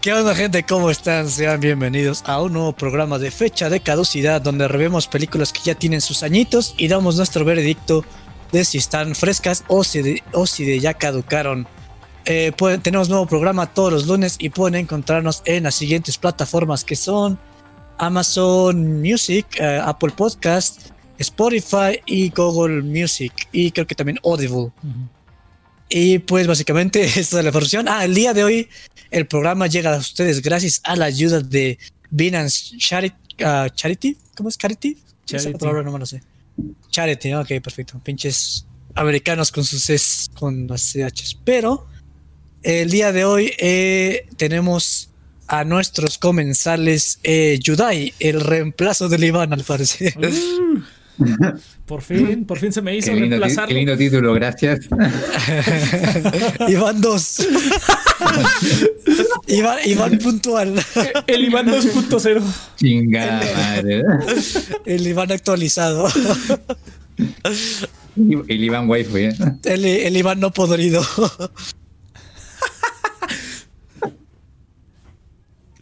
¿Qué onda gente? ¿Cómo están? Sean bienvenidos a un nuevo programa de fecha de caducidad donde revemos películas que ya tienen sus añitos y damos nuestro veredicto de si están frescas o si de, ya caducaron. Eh, pueden, tenemos nuevo programa todos los lunes y pueden encontrarnos en las siguientes plataformas que son Amazon Music, eh, Apple Podcast, Spotify y Google Music y creo que también Audible. Y pues básicamente esta es la versión. Ah, el día de hoy el programa llega a ustedes gracias a la ayuda de Binance Charity. ah, Charity. ¿Cómo es Charity? Esa Charity. palabra no me lo sé. Charity, ok, perfecto. Pinches americanos con sus Cs, con las CHs. Pero el día de hoy eh, tenemos a nuestros comensales eh, Yudai, el reemplazo del Iván, al parecer. Por fin, por fin se me hizo Qué lindo, qué lindo título, gracias. Iván 2. Iván, Iván puntual. El Iván 2.0. Chingada madre. El Iván actualizado. El Iván Waifu, ¿eh? El, el Iván no podrido.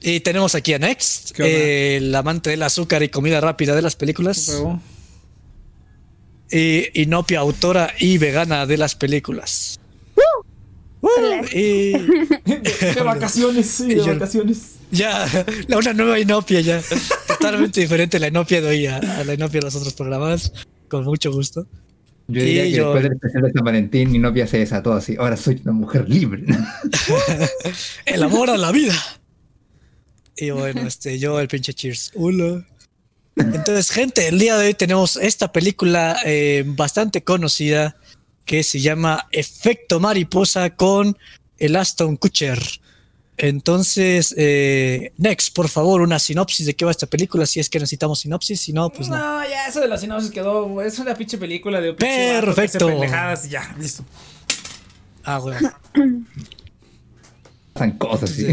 Y tenemos aquí a Next, el amante del azúcar y comida rápida de las películas. Y Inopia, autora y vegana de las películas. Uh, y De, de vacaciones, sí, de yo- vacaciones. ya, la una nueva Inopia ya. Totalmente diferente la Inopia de hoy a, a la Inopia de los otros programas. Con mucho gusto. Yo diría Y que yo- después del especial de San Valentín, mi novia se desató así. Ahora soy una mujer libre. El amor a la vida. Y bueno, este, yo el pinche Cheers. Hola. Entonces, gente, el día de hoy tenemos esta película eh, bastante conocida que se llama Efecto Mariposa con el Aston Kutcher. Entonces, eh, Next, por favor, una sinopsis de qué va esta película, si es que necesitamos sinopsis, si no, pues no. no, ya eso de la sinopsis quedó. Es una pinche película de Perfecto. y ya, listo. Ah, bueno. Pasan cosas así.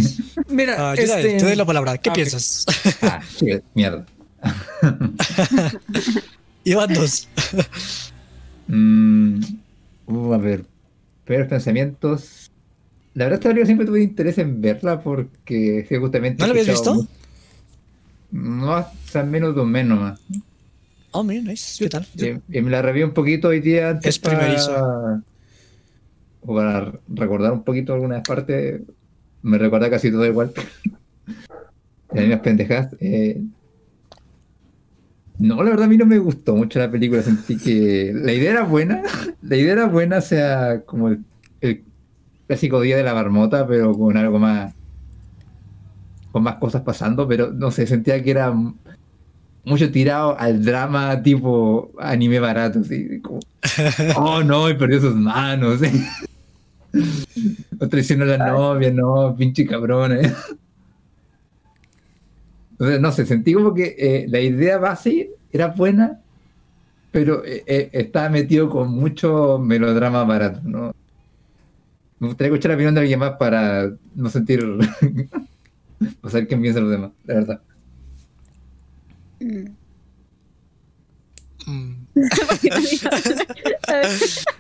Mira, Ah, este. te doy la palabra. ¿Qué Ah, piensas? Ah, sí, mierda. Iván dos. Mm, uh, a ver. Primeros pensamientos. La verdad, esta película siempre tuve interés en verla porque justamente. ¿No la habías visto? No, hasta menos de un mes nomás. Oh, mira, nice. ¿Qué tal? Y, y me la reví un poquito hoy día antes Es primerizo. para, o para recordar un poquito algunas partes. Me recuerda casi todo igual. Las mismas pendejas. eh. No, la verdad a mí no me gustó mucho la película. Sentí que la idea era buena. La idea era buena, o sea, como el, el clásico día de la marmota, pero con algo más. Con más cosas pasando, pero no sé, sentía que era mucho tirado al drama tipo anime barato, así como, oh no, y perdió sus manos. O traicionó a la novia, no, pinche cabrón. eh. Entonces, no sé, sentí como que eh, la idea base era buena, pero eh, eh, estaba metido con mucho melodrama barato, ¿no? Me gustaría escuchar la opinión de alguien más para no sentir. o saber qué piensan los demás, la verdad. Mm. Mm. A ver,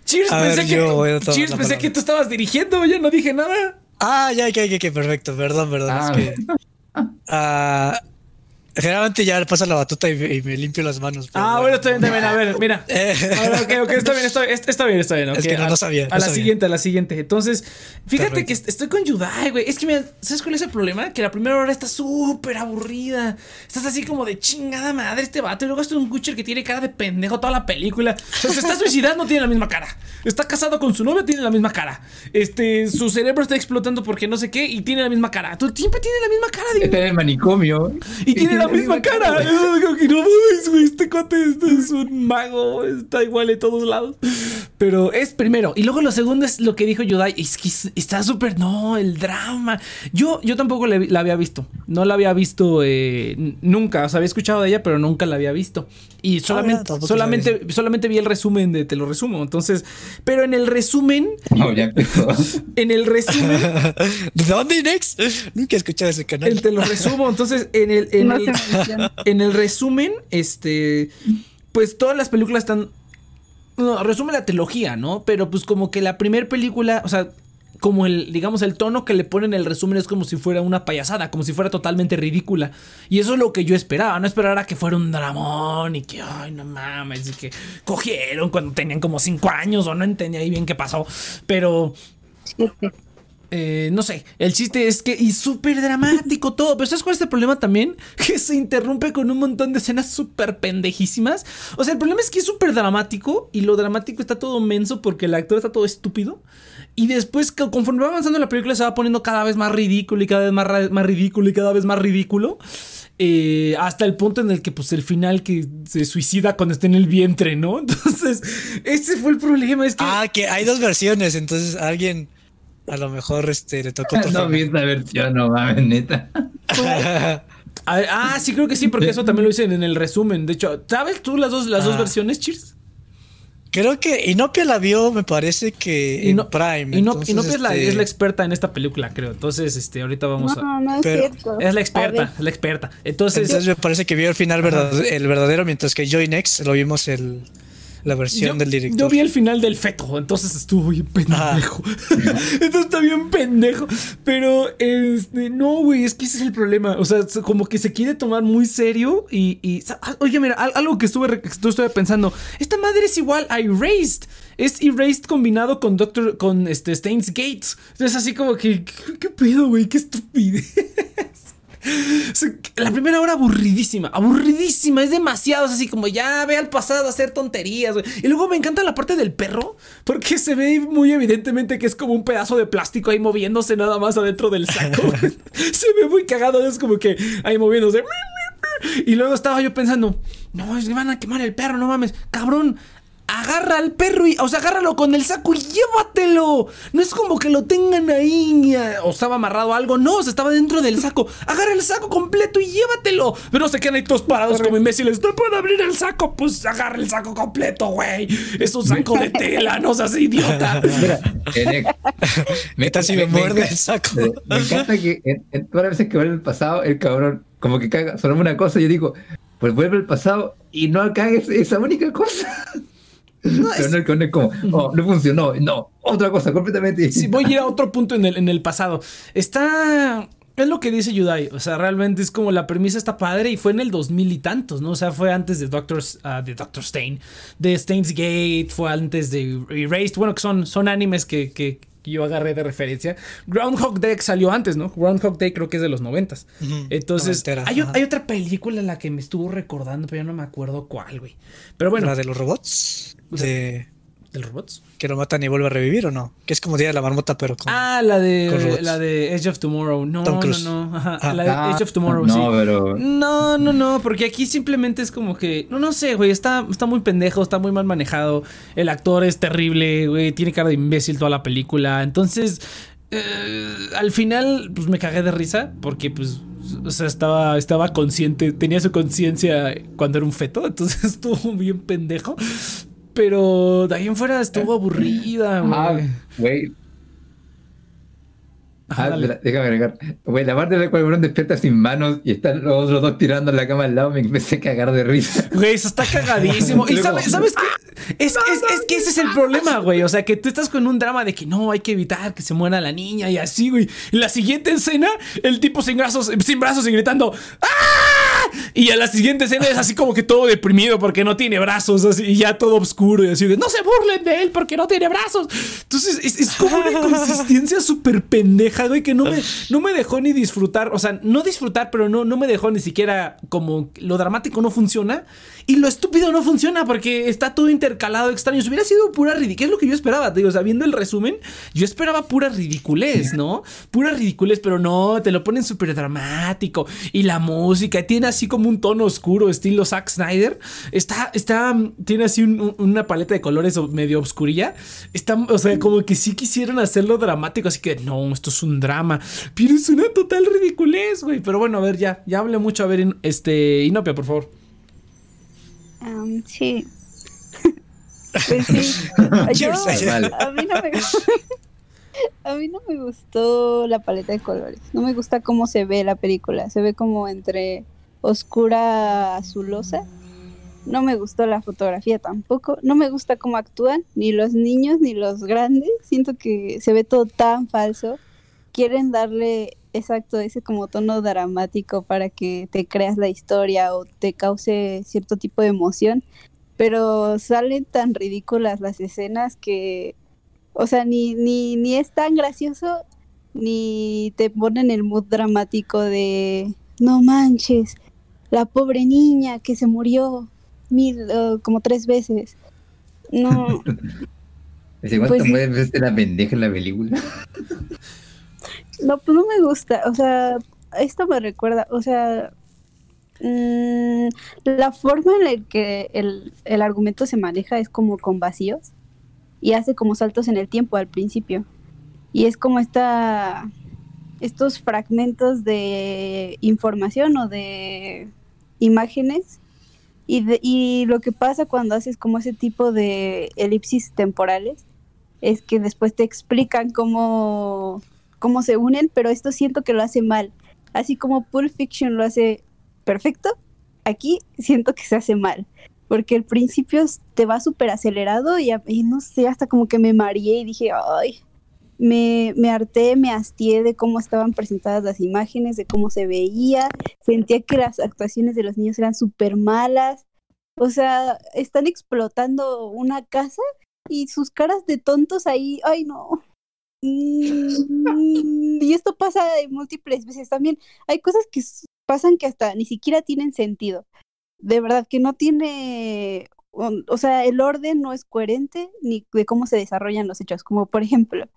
Cheers, A pensé, ver, que, yo Cheers, la pensé que tú estabas dirigiendo, ya no dije nada. Ah, ya, ya, ya, ya, perfecto, perdón, perdón. Ah, es que, ah, generalmente ya le paso la batuta y me, y me limpio las manos. Ah, bueno, está bien, está bien. A ver, mira. Eh, A ver, ok, ok, está bien, está bien, está- está bien, está bien. Es que no, no sabía, A no la sabía. siguiente, a la siguiente. Entonces, fíjate Perfecto. que est- estoy con Yudai, güey. Es que, mira, ¿sabes cuál es el problema? Que la primera hora está súper aburrida. Estás así como de chingada madre este vato. Y luego está un Gucher que tiene cara de pendejo toda la película. O sea, se está suicidando, tiene la misma cara. Está casado con su novia, tiene la misma cara. Este, su cerebro está explotando porque no sé qué y tiene la misma cara. Tú siempre tiene la misma cara, digo. Está en el manicomio. Y tiene la misma cara. güey. Es como que no mames, güey. Este cuate este es un mago. Está igual en todos lados. Pero es primero. Y luego lo segundo es lo que dijo Yudai. Es que es- está súper. No, el drama. Yo, yo tampoco le- la había visto. No la había visto eh, nunca. O sea, había escuchado de ella, pero nunca la había visto. Y solamente, tampoco solamente, solamente vi el resumen de Te lo resumo. Entonces, pero en el resumen, No, ya empezó. en el resumen, ¿De dónde, Nex? Nunca he escuchado ese canal. el Te lo resumo. Entonces, en el, en no el, se menciona. en el resumen, este, pues todas las películas están, no, resume la trilogía, ¿no? Pero pues como que la primera película, o sea, como el, digamos, el tono que le ponen en el resumen es como si fuera una payasada, como si fuera totalmente ridícula. Y eso es lo que yo esperaba, no esperara que fuera un dramón y que, ay, no mames, y que cogieron cuando tenían como 5 años o no entendía ahí bien qué pasó. Pero eh, no sé, el chiste es que, y súper dramático todo, pero ¿sabes cuál es el problema también? Que se interrumpe con un montón de escenas súper pendejísimas. O sea, el problema es que es súper dramático y lo dramático está todo menso porque el actor está todo estúpido. Y después, conforme va avanzando la película, se va poniendo cada vez más ridículo y cada vez más, más ridículo y cada vez más ridículo. Eh, hasta el punto en el que, pues, el final que se suicida cuando está en el vientre, ¿no? Entonces, ese fue el problema. Ah, que hay dos versiones, entonces alguien a lo mejor este, le tocó. no vi esta versión, no mames, neta. ah, sí, creo que sí, porque eso también lo dicen en el resumen. De hecho, ¿sabes tú las dos, las dos ah. versiones, Cheers? Creo que Inopia la vio, me parece que en Prime. Inopia es, la, es, la, experta en esta película, creo. Entonces, este, ahorita vamos a. No, es cierto. Es la experta, es la experta. Entonces, me parece que vio el final el verdadero, mientras que Joy Next lo vimos el la versión del director. Yo vi el final del feto, entonces estuvo bien pendejo. entonces está bien pendejo. Pero, este, no, güey, es que ese es el problema. O sea, como que se quiere tomar muy serio y. Ah, oye, mira, algo que estuve, estuve pensando. Esta madre es igual a Erased. Es Erased combinado con Doctor. con este Stains Gates. Entonces, así como que. ¿Qué, qué pedo, güey? Qué estupidez. La primera hora aburridísima, aburridísima, es demasiado, es así como ya ve al pasado a hacer tonterías, Y luego me encanta la parte del perro, porque se ve muy evidentemente que es como un pedazo de plástico ahí moviéndose nada más adentro del saco. se ve muy cagado, es como que ahí moviéndose. Y luego estaba yo pensando, no, que van a quemar el perro, no mames, cabrón agarra al perro y, o sea, agárralo con el saco y llévatelo. No es como que lo tengan ahí o estaba amarrado algo. No, se estaba dentro del saco. Agarra el saco completo y llévatelo. Pero no se quedan ahí todos parados como imbéciles. No puedo abrir el saco. Pues agarra el saco completo, güey. Es un saco de tela, no seas idiota. Meta si me, muerde el saco. Me, encanta que en, todas las veces que vuelve el pasado, el cabrón como que caga, sonó una cosa y yo digo, pues vuelve el pasado y no cagues esa única cosa. No, Pero no, como, oh, no funcionó, no, otra cosa completamente. Sí, voy a ir a otro punto en el, en el pasado. Está. Es lo que dice Yudai, o sea, realmente es como la premisa está padre y fue en el 2000 y tantos, ¿no? O sea, fue antes de Doctor, ah, de Doctor Stain, de Stain's Gate, fue antes de Erased, bueno, que son, son animes que, que, yo agarré de referencia. Groundhog Day salió antes, ¿no? Groundhog Day creo que es de los noventas. Entonces, hay, hay, otra película en la que me estuvo recordando, pero yo no me acuerdo cuál, güey. Pero bueno. ¿La de los robots? De ¿El robots? Que lo matan y vuelve a revivir o no? Que es como Día de la Marmota, pero con. Ah, la de. La de Edge of Tomorrow. No, no, no. Ah. la de Edge of Tomorrow, no, sí. Pero... No, no, no. Porque aquí simplemente es como que. No, no sé, güey. Está, está muy pendejo, está muy mal manejado. El actor es terrible, güey. Tiene cara de imbécil toda la película. Entonces. Eh, al final, pues me cagué de risa. Porque, pues o sea, estaba, estaba consciente, tenía su conciencia cuando era un feto, entonces estuvo bien pendejo. Pero de ahí en fuera estuvo aburrida, ah, güey. Ah, déjame agregar. Güey, la parte de la cual despierta sin manos y están los otros dos tirando en la cama al lado, me empecé a cagar de risa. Güey, eso está cagadísimo. y sabes, ¿sabes qué? Es, es, es, que ese es el problema, güey. O sea, que tú estás con un drama de que no, hay que evitar que se muera la niña y así, güey. En la siguiente escena, el tipo sin brazos, sin brazos y gritando ¡Ah! Y a la siguiente escena es así como que todo deprimido porque no tiene brazos, así, y ya todo oscuro y así de no se burlen de él porque no tiene brazos. Entonces, es, es como una consistencia súper pendeja y que no me, no me dejó ni disfrutar. O sea, no disfrutar, pero no, no me dejó ni siquiera como lo dramático no funciona. Y lo estúpido no funciona porque está todo intercalado extraño. Si hubiera sido pura ridiculez, es lo que yo esperaba. Digo, o sea, viendo el resumen, yo esperaba pura ridiculez, ¿no? Pura ridiculez, pero no, te lo ponen súper dramático. Y la música tiene así como un tono oscuro, estilo Zack Snyder. Está, está, tiene así una paleta de colores medio oscurilla. Está, o sea, como que sí quisieron hacerlo dramático, así que no, esto es un drama. Pero es una total ridiculez, güey. Pero bueno, a ver, ya, ya hablé mucho. A ver, este, Inopia, por favor sí. pues sí. a, mí no me, a mí no me gustó la paleta de colores. No me gusta cómo se ve la película. Se ve como entre oscura azulosa. no me gustó la fotografía tampoco, no me gusta cómo actúan, ni los niños ni los grandes, siento que se ve todo tan falso, quieren darle exacto ese como tono dramático para que te creas la historia o te cause cierto tipo de emoción, pero salen tan ridículas las escenas que, o sea, ni, ni, ni es tan gracioso ni te ponen el mood dramático de no manches, la pobre niña que se murió mil, uh, como tres veces. No. ¿Cuántas pues, veces la pendeja en la película? no, pues no me gusta. O sea, esto me recuerda, o sea, mmm, la forma en la que el, el argumento se maneja es como con vacíos y hace como saltos en el tiempo al principio. Y es como esta estos fragmentos de información o de imágenes y, lo que pasa cuando haces como ese tipo de elipsis temporales es que después te explican cómo, cómo se unen, pero esto siento que lo hace mal. Así como Pulp Fiction lo hace perfecto, aquí siento que se hace mal. Porque el principio te va súper acelerado y, y, no sé, hasta como que me mareé y dije, ay, me, me harté, me hastié de cómo estaban presentadas las imágenes, de cómo se veía, sentía que las actuaciones de los niños eran súper malas, o sea, están explotando una casa y sus caras de tontos ahí, ay no. Mm, y esto pasa múltiples veces también. Hay cosas que pasan que hasta ni siquiera tienen sentido. De verdad que no tiene, o sea, el orden no es coherente ni de cómo se desarrollan los hechos. Como por ejemplo,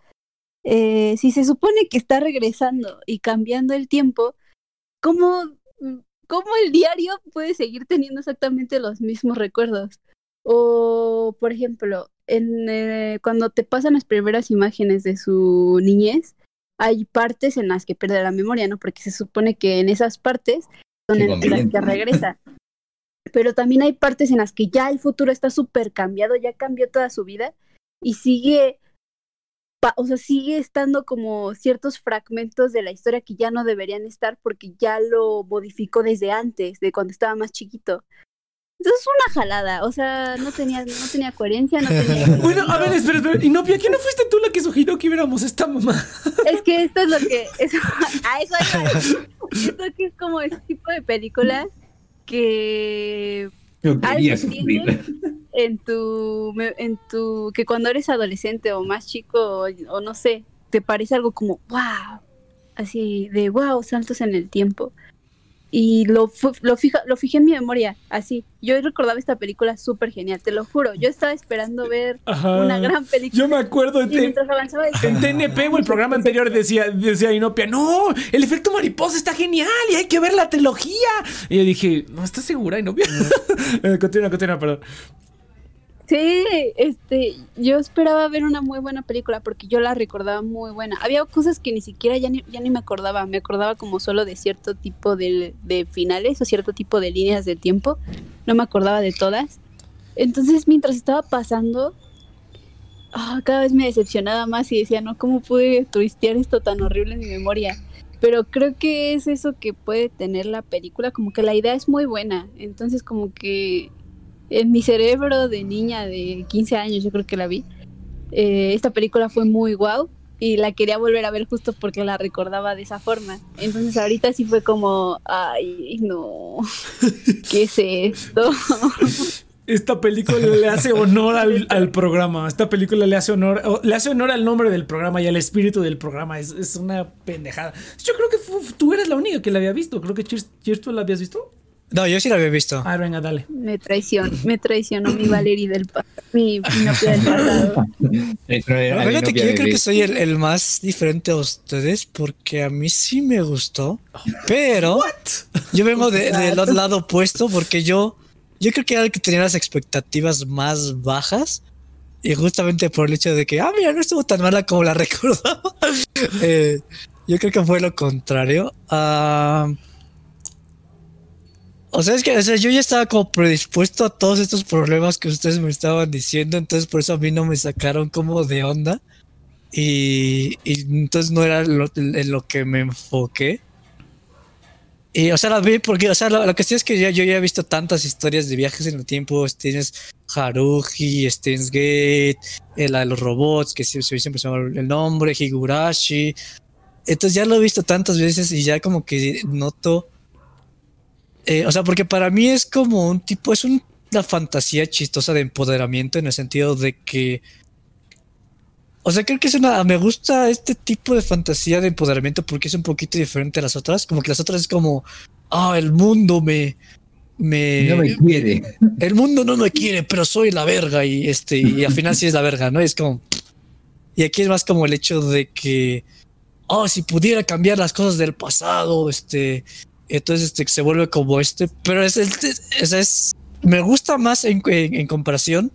eh, si se supone que está regresando y cambiando el tiempo, ¿cómo, ¿cómo el diario puede seguir teniendo exactamente los mismos recuerdos? O, por ejemplo, en, eh, cuando te pasan las primeras imágenes de su niñez, hay partes en las que pierde la memoria, ¿no? Porque se supone que en esas partes son en las que regresa. Pero también hay partes en las que ya el futuro está súper cambiado, ya cambió toda su vida y sigue o sea, sigue estando como ciertos fragmentos de la historia que ya no deberían estar porque ya lo modificó desde antes, de cuando estaba más chiquito. Entonces es una jalada, o sea, no tenía, no tenía coherencia, no tenía... bueno, a ver, espera, espera, ¿y no, ¿quién no fuiste tú la que sugirió que viéramos esta mamá? es que esto es lo que... Eso, a eso Esto que es como ese tipo de películas que... Yo quería en tu, en tu, que cuando eres adolescente o más chico o, no sé, te parece algo como, wow, así de wow, saltos en el tiempo. Y lo, lo, fija, lo fijé en mi memoria, así. Yo recordaba esta película súper genial, te lo juro. Yo estaba esperando ver una gran película. Yo me acuerdo en, en TNP o el programa anterior decía, decía Inopia, no, el efecto mariposa está genial y hay que ver la trilogía. Y yo dije, no, ¿estás segura, Inopia? Eh, continúa, continúa, perdón. Sí, este, yo esperaba ver una muy buena película porque yo la recordaba muy buena. Había cosas que ni siquiera ya ni, ya ni me acordaba, me acordaba como solo de cierto tipo de, de finales o cierto tipo de líneas de tiempo, no me acordaba de todas. Entonces, mientras estaba pasando, ah, cada vez me decepcionaba más y decía, no, ¿cómo pude twistear esto tan horrible en mi memoria? Pero creo que es eso que puede tener la película, como que la idea es muy buena, entonces como que en mi cerebro de niña de 15 años, yo creo que la vi. Eh, esta película fue muy guau y la quería volver a ver justo porque la recordaba de esa forma. Entonces ahorita sí fue como, ay, no, ¿qué es esto? Esta película le hace honor al, programa. Esta película le hace honor, le hace honor al nombre del programa y al espíritu del programa. Es, una pendejada. Yo creo que tú eres la única que la había visto. Creo que Cheers, ¿tú la habías visto? No, yo sí la había visto. Ah, venga, dale. Me traicionó, me traicionó mi Valerie del pasado. Mi Pinopia del pasado. fíjate que yo creo que soy el, más diferente a ustedes porque a mí sí me gustó. Pero yo vengo del otro lado opuesto porque yo, yo creo que era el que tenía las expectativas más bajas. Y justamente por el hecho de que, ah, mira, no estuvo tan mala como la recordaba. Eh, yo creo que fue lo contrario. Ah. O sea, es que yo ya estaba como predispuesto a todos estos problemas que ustedes me estaban diciendo, entonces por eso a mí no me sacaron como de onda. Y, entonces no era en lo que me enfoqué. Y, o sea, la vi porque, o sea, la, cuestión es que yo ya he visto tantas historias de viajes en el tiempo. Tienes Haruhi, Steins Gate, eh, la de los robots, que siempre, siempre se llama el nombre, Higurashi. Entonces ya lo he visto tantas veces y ya como que noto. Eh, o sea, porque para mí es como un tipo, es una fantasía chistosa de empoderamiento en el sentido de que o sea, creo que es una. Me gusta este tipo de fantasía de empoderamiento porque es un poquito diferente a las otras. Como que las otras es como. Ah, el mundo me. Me, no me quiere. El mundo no me quiere, pero soy la verga. Y este, y al final sí es la verga, ¿no? es como. Y aquí es más como el hecho de que. Oh, si pudiera cambiar las cosas del pasado, este. Entonces este, se vuelve como este. Pero es, es, es me gusta más en, en comparación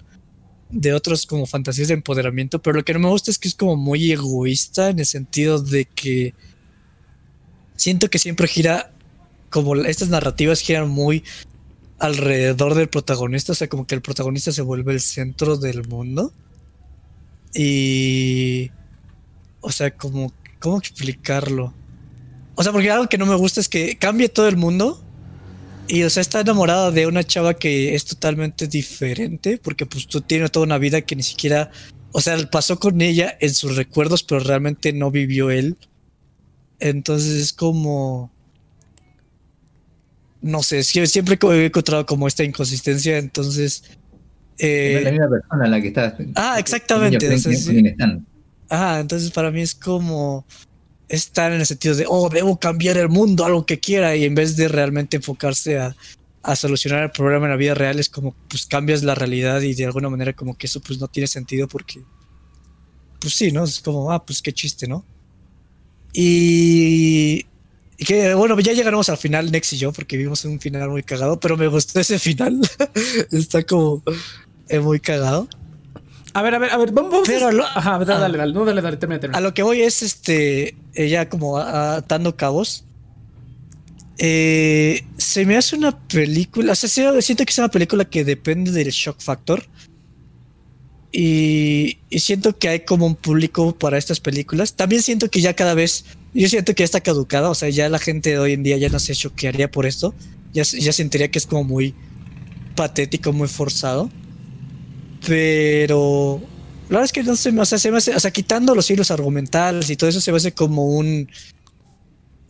de otros como fantasías de empoderamiento, pero lo que no me gusta es que es como muy egoísta en el sentido de que siento que siempre gira como estas narrativas giran muy alrededor del protagonista, o sea, como que el protagonista se vuelve el centro del mundo. Y o sea, como cómo explicarlo? O sea, porque algo que no me gusta es que cambie todo el mundo y o sea, está enamorada de una chava que es totalmente diferente, porque pues tú tienes toda una vida que ni siquiera, o sea, pasó con ella en sus recuerdos, pero realmente no vivió él. Entonces es como, no sé, siempre he encontrado como esta inconsistencia, entonces... Eh, es la misma persona la que está... Ah, exactamente. Ah, entonces para mí es como estar en el sentido de, oh, debo cambiar el mundo, algo que quiera, y en vez de realmente enfocarse a, solucionar el problema en la vida real, es como, pues cambias la realidad y de alguna manera como que eso pues no tiene sentido porque, pues sí, ¿no? Es como, ah, pues qué chiste, ¿no? Y, y que, bueno, ya llegaremos al final, Nex y yo, porque vimos un final muy cagado, pero me gustó ese final. Está como eh, muy cagado. A ver, a ver, a ver, vamos. Pero Ajá, dale, dale, dale, no, dale, dale, termina, termina. A lo que voy es este, ella como atando cabos. Eh, se me hace una película, o sea, siento que es una película que depende del shock factor. Y, y, siento que hay como un público para estas películas. También siento que ya cada vez, yo siento que ya está caducada, o sea, ya la gente de hoy en día ya no se choquearía por esto. Ya, ya sentiría que es como muy patético, muy forzado. Pero la verdad es que no se me, o sea, se me hace, o sea, quitando los hilos argumentales y todo eso, se me hace como un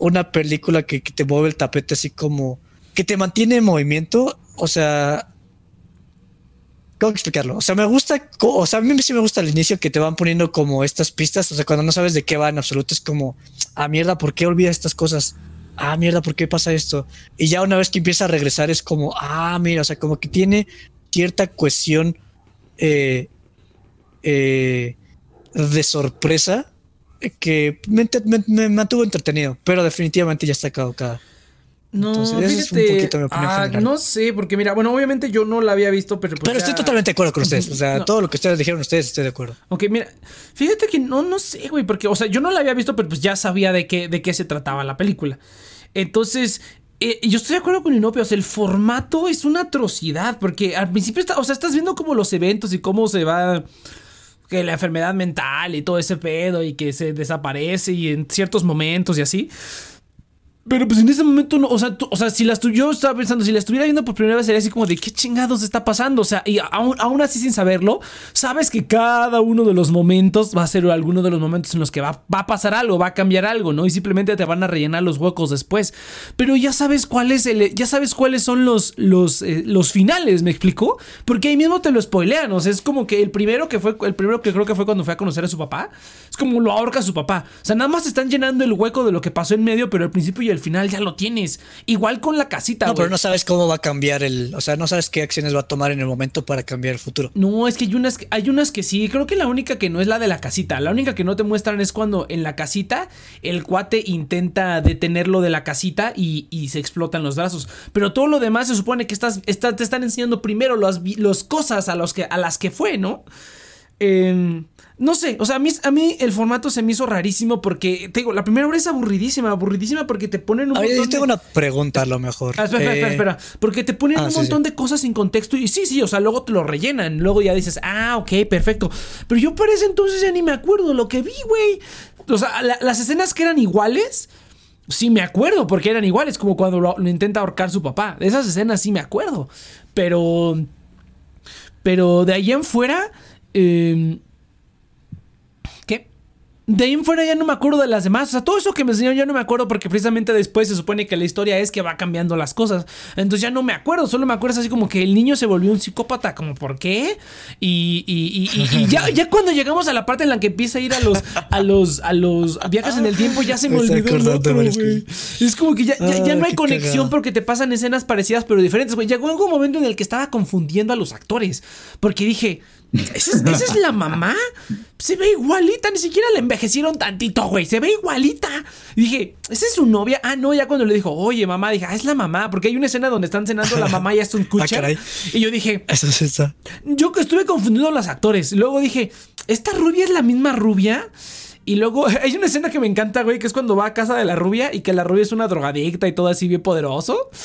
una película que, te mueve el tapete así como que te mantiene en movimiento. O sea, ¿cómo explicarlo? O sea, me gusta, o sea, a mí sí me gusta al inicio que te van poniendo como estas pistas. O sea, cuando no sabes de qué va en absoluto, es como, ah, mierda, ¿por qué olvidas estas cosas? Ah, mierda, ¿por qué pasa esto? Y ya una vez que empieza a regresar, es como, ah, mira, o sea, como que tiene cierta cohesión eh, eh, de sorpresa que me, mantuvo entretenido, pero definitivamente ya está caducada. No, fíjate, ah, no sé, porque mira, bueno, obviamente yo no la había visto, pero... Pues pero estoy totalmente de acuerdo con ustedes, o sea, todo lo que ustedes dijeron ustedes, estoy de acuerdo. Ok, mira, fíjate que no, no sé, güey, porque, o sea, yo no la había visto, pero pues ya sabía de qué, de qué se trataba la película. Entonces, eh, yo estoy de acuerdo con Inopia, o sea, el formato es una atrocidad, porque al principio, está, o sea, estás viendo como los eventos y cómo se va que la enfermedad mental y todo ese pedo y que se desaparece y en ciertos momentos y así. Pero pues en ese momento no, o sea, o sea, si las yo estaba pensando, si la estuviera viendo por primera vez sería así como de qué chingados está pasando, o sea, y aún, así sin saberlo, sabes que cada uno de los momentos va a ser alguno de los momentos en los que va, va, a pasar algo, va a cambiar algo, ¿no? Y simplemente te van a rellenar los huecos después. Pero ya sabes cuál es el, ya sabes cuáles son los, los, eh, los finales, ¿me explicó? Porque ahí mismo te lo spoilean, o sea, es como que el primero que fue, el primero que creo que fue cuando fue a conocer a su papá, es como lo ahorca a su papá. O sea, nada más están llenando el hueco de lo que pasó en medio, pero al principio ya al final ya lo tienes. Igual con la casita. No, pero no sabes cómo va a cambiar el. O sea, no sabes qué acciones va a tomar en el momento para cambiar el futuro. No, es que hay unas, hay unas que sí. Creo que la única que no es la de la casita. La única que no te muestran es cuando en la casita el cuate intenta detenerlo de la casita y, se explotan los brazos. Pero todo lo demás se supone que estás, te están enseñando primero las cosas a, los que, a las que fue, ¿no? Eh, no sé, o sea, a mí, a mí el formato se me hizo rarísimo porque, te digo, la primera hora es aburridísima, aburridísima porque te ponen un montón Yo tengo una pregunta a lo mejor. Ah, espera, espera, espera, eh, Porque te ponen ah, un montón de cosas sin contexto y sí, sí, o sea, luego te lo rellenan. Luego ya dices, ah, ok, perfecto. Pero yo para ese entonces ya ni me acuerdo lo que vi, güey. O sea, las escenas que eran iguales sí me acuerdo, porque eran iguales, como cuando lo, lo intenta ahorcar su papá. De esas escenas sí me acuerdo. Pero. Pero de ahí en fuera. eh, ¿Qué? De ahí en fuera ya no me acuerdo de las demás. O sea, todo eso que me enseñó ya no me acuerdo porque precisamente después se supone que la historia es que va cambiando las cosas. Entonces ya no me acuerdo. Solo me acuerdo así como que el niño se volvió un psicópata. Como, ¿por qué? Y, y- y- ya, ya cuando llegamos a la parte en la que empieza a ir a los, a los, a los viajes en el tiempo, ya se me, olvidó el otro. Es como que ya, ya, ya Ah, no hay conexión porque te pasan escenas parecidas pero diferentes, güey. Llegó algún momento en el que estaba confundiendo a los actores. Porque dije, ¿esa es, esa es la mamá? Se ve igualita, ni siquiera la envejecieron tantito, güey. Se ve igualita. Y dije, ¿esa es su novia? Ah, no, ya cuando le dijo, oye, mamá, dije, ah, es la mamá. Porque hay una escena donde están cenando la mamá y Aston Kutcher. Ah, y yo dije, Eso sí está. yo que estuve confundiendo a los actores. Luego dije, ¿esta rubia es la misma rubia? Y luego hay una escena que me encanta, güey, que es cuando va a casa de la rubia y que la rubia es una drogadicta y todo así bien poderoso.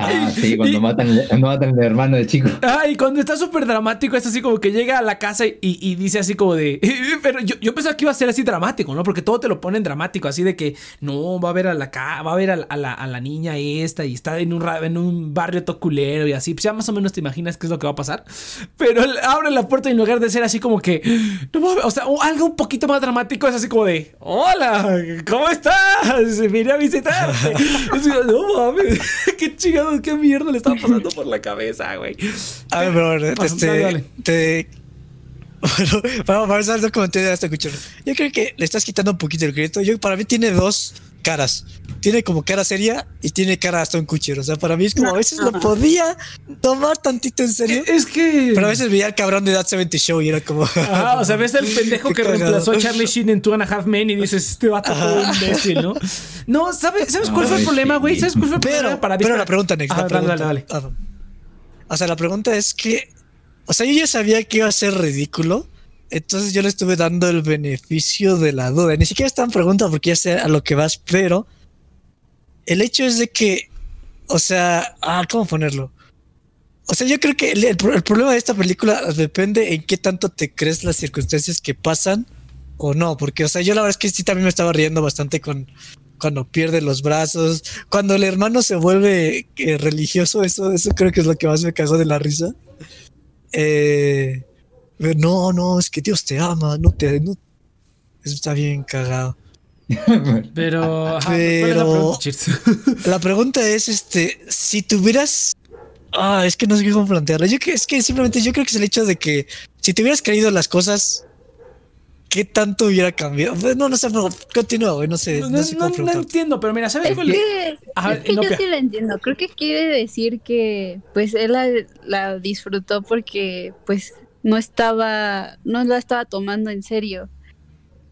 Ah, sí, cuando matan, cuando matan al hermano de chico. Ah, y cuando está súper dramático, es así como que llega a la casa y, y dice así como de. Pero yo, yo pensaba que iba a ser así dramático, ¿no? Porque todo te lo ponen dramático, así de que no, va a ver a la va a ver a, la- a la, a la niña esta y está en un, en un barrio toculero y así. Pues ya más o menos te imaginas qué es lo que va a pasar. Pero abre la puerta y en lugar de ser así como que. no o sea, o algo un poquito más dramático es así como de. Hola, ¿cómo estás? Vine a visitarte. Así, no mames, qué chingados, qué mierda le estaba pasando por la cabeza, güey. A ver, bro, Ajá, este, dale, dale. te... Bueno, vamos, a ver cómo te este cuchillo. Yo creo que le estás quitando un poquito el crédito. Yo, para mí tiene dos caras. Tiene como cara seria y tiene cara hasta un cuchillo. O sea, para mí es como a veces lo podía tomar tantito en serio. Es que. Pero a veces veía al cabrón de That 70 Show y era como... Ah, o sea, ves al pendejo que cagado. reemplazó a Charlie Sheen en Two and a Half Men y dices, este vato todo imbécil, ¿no? No, ¿sabes, ¿sabes cuál fue el problema, güey? ¿Sabes cuál fue el problema para mí? pero la pregunta, la Ah, dale, pregunta. dale, dale. Ah, O sea, la pregunta es que, o sea, yo ya sabía que iba a ser ridículo, entonces yo le estuve dando el beneficio de la duda. Ni siquiera es tan pregunta porque ya sé a lo que vas, pero el hecho es de que, o sea, ah, ¿cómo ponerlo? O sea, yo creo que el, el pro- el problema de esta película depende en qué tanto te crees las circunstancias que pasan o no, porque, o sea, yo la verdad es que sí también me estaba riendo bastante con cuando pierde los brazos, cuando el hermano se vuelve eh, religioso, eso, eso creo que es lo que más me cagó de la risa. Eh, no, no, es que Dios te ama, no te, no, eso está bien cagado. Pero. ajá, ¿cuál es la Pero-? La pregunta es, este, si tuvieras, ah, es que no sé cómo plantearlo. Yo que es que simplemente yo creo que es el hecho de que si te hubieras creído las cosas, ¿qué tanto hubiera cambiado? Pues, No, no sé, pero continúa, güey, no sé, No, no, sé no- cómo no preguntar. entiendo, pero mira, ¿sabes Es cuál es? que, Ajá, es que yo sí la entiendo. Creo que quiere decir que pues él la, la disfrutó porque pues no estaba, no la estaba tomando en serio.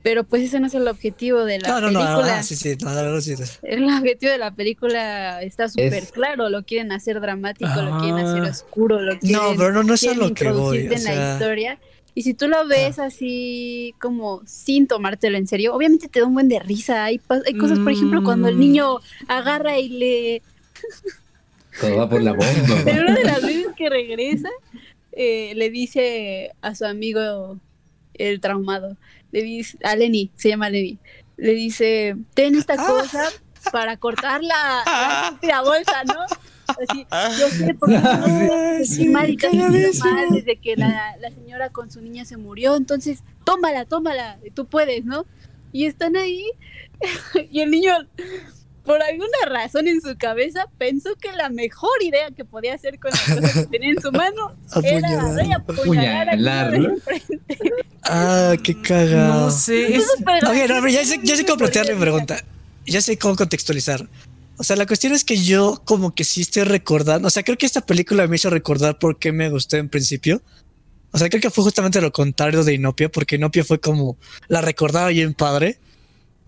Pero pues ese no es el objetivo de la No, no, no, película. ah, sí, sí, no, no, no, sí. El objetivo de la película está súper Es- claro, lo quieren hacer dramático, lo quieren Ah. hacer oscuro, lo quieren, No, pero no, no es a lo que voy. introducirte O en la sea, historia. Y si tú lo ves así como sin tomártelo en serio, obviamente te da un buen de risa. Hay, hay cosas, por ejemplo, cuando el Mm. niño agarra y le... Todo va por la bomba. Pero una de las veces que regresa, eh, le dice a su amigo el traumado, le dice, a Lenny, se llama Lenny, le dice, ten esta Ah. cosa para cortar la, la, la bolsa, ¿no? Así, yo sé por qué no, sentido mal desde que la, la señora con su niña se murió, entonces tómala, tómala, tú puedes, ¿no? Y están ahí y el niño, por alguna razón en su cabeza, pensó que la mejor idea que podía hacer con la cosa que tenía en su mano era apuñalar. Ah, qué cagado. No sé. es- Entonces, pero- Ok, no, pero ya sé, ya sé cómo plantear mi pregunta. Ya sé cómo contextualizar. O sea, la cuestión es que yo como que sí estoy recordando, o sea, creo que esta película me hizo recordar por qué me gustó en principio. O sea, creo que fue justamente lo contrario de Inopia, porque Inopia fue como, la recordaba bien padre,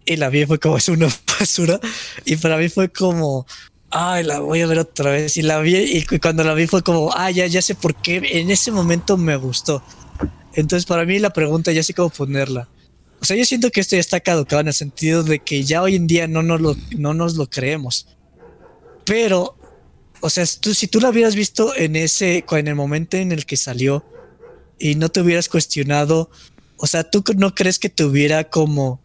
y la vi fue como, es una basura, y para mí fue como, ay, la voy a ver otra vez, y la vi, y cu- cuando la vi fue como, ah, ya, ya sé por qué, en ese momento me gustó. Entonces, para mí la pregunta, ya sé cómo ponerla. O sea, yo siento que esto ya está caducado en el sentido de que ya hoy en día no nos lo, no nos lo creemos. Pero, o sea, tú, si tú lo hubieras visto en ese, en el momento en el que salió y no te hubieras cuestionado, o sea, tú no crees que tuviera como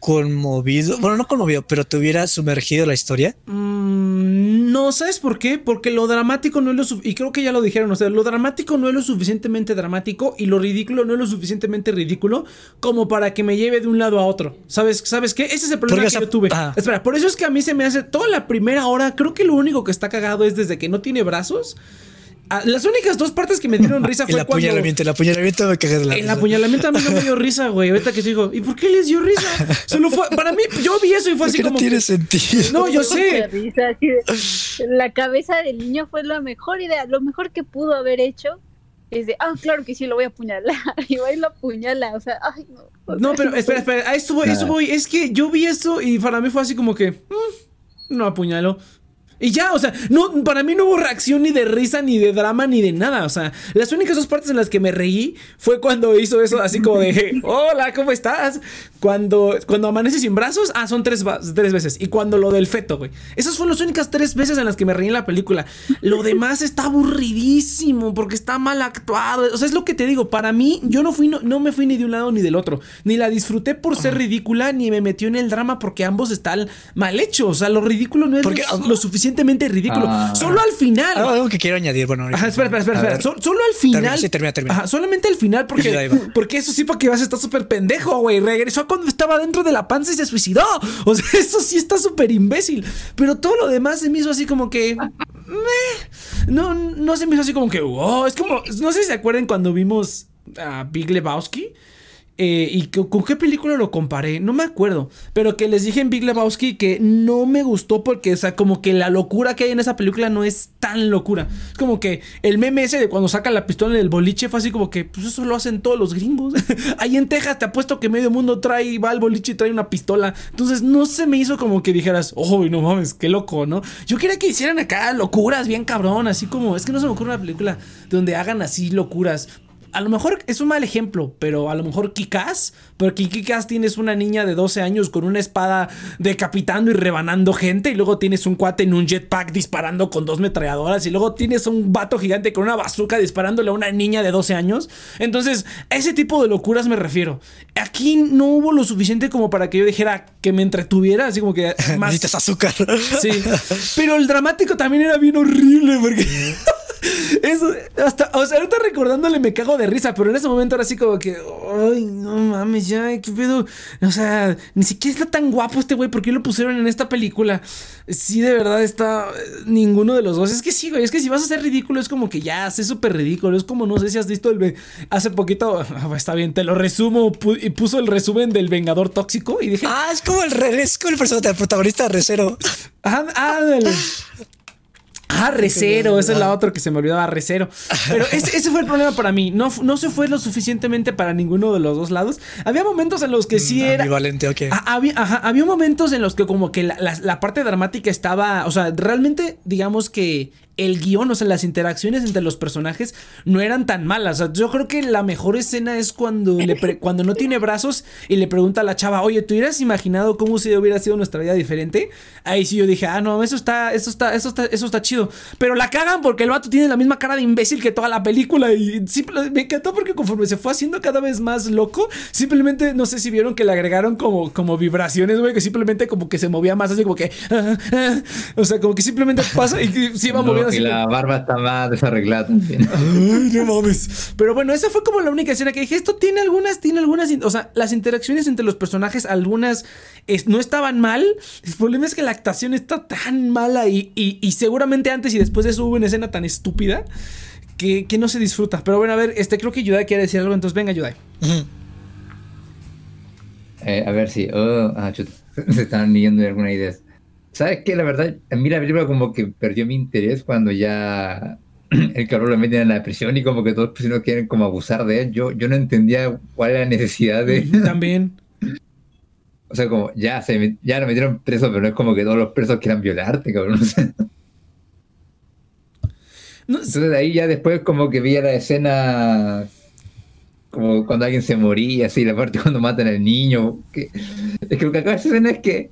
conmovido, bueno, no conmovido, pero te hubiera sumergido la historia? Mm, no, ¿sabes por qué? Porque lo dramático no es lo suficiente, y creo que ya lo dijeron, o sea, lo dramático no es lo suficientemente dramático y lo ridículo no es lo suficientemente ridículo como para que me lleve de un lado a otro. ¿Sabes, ¿sabes qué? Ese es el problema que yo tuve. Espera, por eso es que a mí se me hace toda la primera hora, creo que lo único que está cagado es desde que no tiene brazos las únicas dos partes que me dieron risa fue el apuñalamiento, el apuñalamiento me cagué de la El apuñalamiento a mí no me dio risa, güey. Ahorita que digo, ¿y por qué les dio risa? Solo fue, para mí, yo vi eso y fue así como. No tiene sentido. No, yo sé. la cabeza del niño fue la mejor idea, lo mejor que pudo haber hecho. Es de, ah, claro que sí, lo voy a apuñalar. Y va y lo apuñala. O sea, ay, no. No, pero espera, espera. A esto voy, eso voy. Es que yo vi esto y para mí fue así como que. Mm, no apuñalo. Y ya, o sea, no, para mí no hubo reacción ni de risa, ni de drama, ni de nada. O sea, las únicas dos partes en las que me reí fue cuando hizo eso así como de, hola, ¿cómo estás? Cuando, cuando amanece sin brazos, ah, son tres, tres veces. Y cuando lo del feto, güey. Esas fueron las únicas tres veces en las que me reí en la película. Lo demás está aburridísimo porque está mal actuado. O sea, es lo que te digo. Para mí, yo no fui, no, no me fui ni de un lado ni del otro. Ni la disfruté por ser ridícula, ni me metió en el drama porque ambos están mal hechos. O sea, lo ridículo no es lo suficiente ridículo. Ah. Solo al final. Algo que quiero añadir, bueno. espera, espera, espera. solo al final. Sí, termina, termina. Ajá, solamente al final, porque, porque eso sí, porque vas a estar súper pendejo, güey. Regresó cuando estaba dentro de la panza y se suicidó. O sea, eso sí está súper imbécil. Pero todo lo demás se me hizo así como que. no, no se me hizo así como que. Wow. Es como. No sé si se acuerdan cuando vimos a Big Lebowski. Eh, ¿Y con qué película lo comparé? No me acuerdo. Pero que les dije en Big Lebowski que no me gustó porque, o sea, como que la locura que hay en esa película no es tan locura. Es como que el meme ese de cuando saca la pistola en el boliche fue así como que, pues eso lo hacen todos los gringos. Ahí en Texas te apuesto que medio mundo trae, va al boliche y trae una pistola. Entonces no se me hizo como que dijeras, oh, no mames, qué loco, ¿no? Yo quería que hicieran acá locuras bien cabrón, así como, es que no se me ocurre una película donde hagan así locuras a lo mejor es un mal ejemplo, pero a lo mejor Kikaz, porque Kikaz tienes una niña de 12 años con una espada decapitando y rebanando gente, y luego tienes un cuate en un jetpack disparando con dos metralladoras, y luego tienes un vato gigante con una bazooka disparándole a una niña de 12 años. Entonces, a ese tipo de locuras me refiero. Aquí no hubo lo suficiente como para que yo dijera que me entretuviera, así como que más. Necesitas azúcar. Sí. Pero el dramático también era bien horrible, porque. Eso, hasta, o sea, ahorita recordándole me cago de risa, pero en ese momento era así como que, ay, no mames, ya, qué pedo. O sea, ni siquiera está tan guapo este güey, ¿por qué lo pusieron en esta película? Sí, de verdad está ninguno de los dos. Es que sí, güey, es que si vas a ser ridículo es como que ya, es súper ridículo. Es como, no sé si has visto el... Hace poquito, está bien, te lo resumo, y puso el resumen del Vengador Tóxico y dije... Ah, es como el, es como el personaje, el protagonista recero. Ah, ah, Ah, Recero, esa es la otra que se me olvidaba, Recero. Pero ese, fue el problema para mí. No, no se fue lo suficientemente para ninguno de los dos lados. Había momentos en los que sí mm, era. Ambivalente, ok. Ah, había, había momentos en los que, como que la parte dramática estaba. O sea, realmente, digamos que el guion, o sea, las interacciones entre los personajes no eran tan malas. O sea, yo creo que la mejor escena es cuando, le cuando no tiene brazos y le pregunta a la chava, oye, ¿tú hubieras imaginado cómo si hubiera sido nuestra vida diferente? Ahí sí yo dije, ah, no, eso está, eso está, eso está, eso está chido. Pero la cagan porque el vato tiene la misma cara de imbécil que toda la película y me encantó porque conforme se fue haciendo cada vez más loco, simplemente, no sé si vieron que le agregaron como, como vibraciones, güey, que simplemente como que se movía más así como que, ah, ah, o sea, como que simplemente pasa y se iba moviendo y la barba está más desarreglada también. Ay, no mames. Pero bueno, esa fue como la única escena que dije. Esto tiene algunas, tiene algunas. O sea, las interacciones entre los personajes, algunas no estaban mal. El problema es que la actuación está tan mala y, y, seguramente antes y después de eso hubo una escena tan estúpida que, que, no se disfruta. Pero bueno, a ver, este creo que Yudai quiere decir algo, entonces venga, Yudai. Eh, a ver si. Oh, ah, se están yendo alguna idea. ¿Sabes qué? La verdad, a mí la película como que perdió mi interés cuando ya el cabrón lo meten en la prisión y como que todos los no quieren como abusar de él. Yo, yo no entendía cuál era la necesidad de... También. O sea, como ya, se, ya lo metieron preso, pero no es como que todos los presos quieran violarte, cabrón. Entonces de ahí ya después como que vi la escena como cuando alguien se moría, así, la parte cuando matan al niño. Que, es que lo que acaba de suceder es que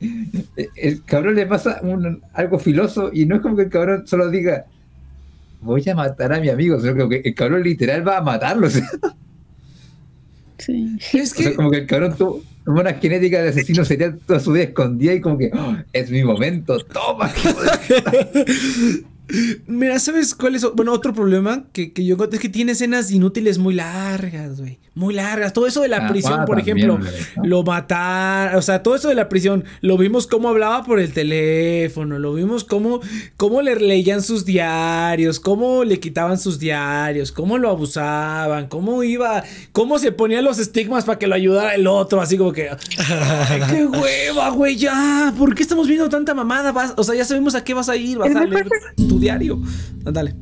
el cabrón le pasa un, algo filoso y no es como que el cabrón solo diga, voy a matar a mi amigo, sino que el cabrón literal va a matarlo. Sí. Es que... como que el cabrón tuvo, una genética de asesino serial toda su vida escondida y como que "Oh, es mi momento, toma. Mira, ¿sabes cuál es? Bueno, otro problema que, que yo encontré es que tiene escenas inútiles muy largas, güey. Muy largas. Todo eso de la Ah, prisión, por también, ejemplo, lo matar, o sea, todo eso de la prisión, lo vimos cómo hablaba por el teléfono, lo vimos cómo, cómo le leían sus diarios, cómo le quitaban sus diarios, cómo lo abusaban, cómo iba, cómo se ponían los estigmas para que lo ayudara el otro, así como que, ay, qué hueva, güey, ya, ¿por qué estamos viendo tanta mamada? Vas- o sea, ya sabemos a qué vas a ir, vas a leer tu diario. Ándale.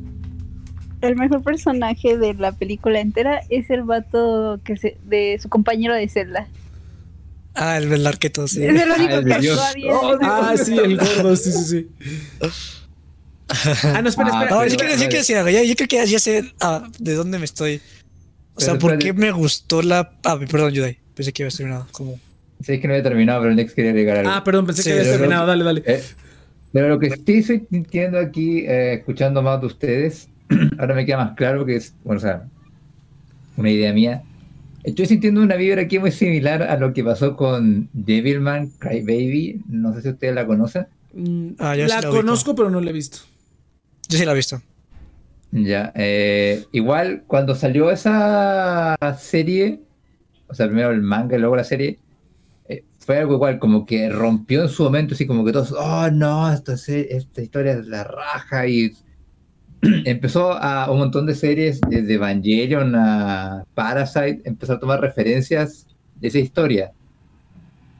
El mejor personaje de la película entera es el vato que se, de su compañero de celda. Ah, el Belarqueto, sí. Es el único el que actúa bien. Oh, Ah, sí, el gordo, sí, sí, sí. Ah, no, espera, Ah, espera. No, yo quiero, decir creo que ya, sé ah, de dónde me estoy. O sea, Pero ¿por espérate. qué me gustó la. Ah, perdón, Yudai. Pensé que había terminado. Como... Sí, que no había terminado, pero Nex quería agregar algo. Ah, perdón, pensé Sí, que habías pero- terminado. Dale, dale. Eh, pero lo que sí estoy sintiendo aquí, eh, escuchando más de ustedes, ahora me queda más claro que es, bueno, o sea, una idea mía. Estoy sintiendo una vibra aquí muy similar a lo que pasó con Devilman Crybaby. No sé si ustedes la conocen. Mm, Ah, yo sí la la ubico. conozco, pero no la he visto. Yo sí la he visto. Ya, eh, igual cuando salió esa serie, o sea, primero el manga y luego la serie, fue algo igual, como que rompió en su momento, así como que todos, oh no, esta, se- esta historia es la raja, y empezó a un montón de series, desde Evangelion a Parasite, empezó a tomar referencias de esa historia.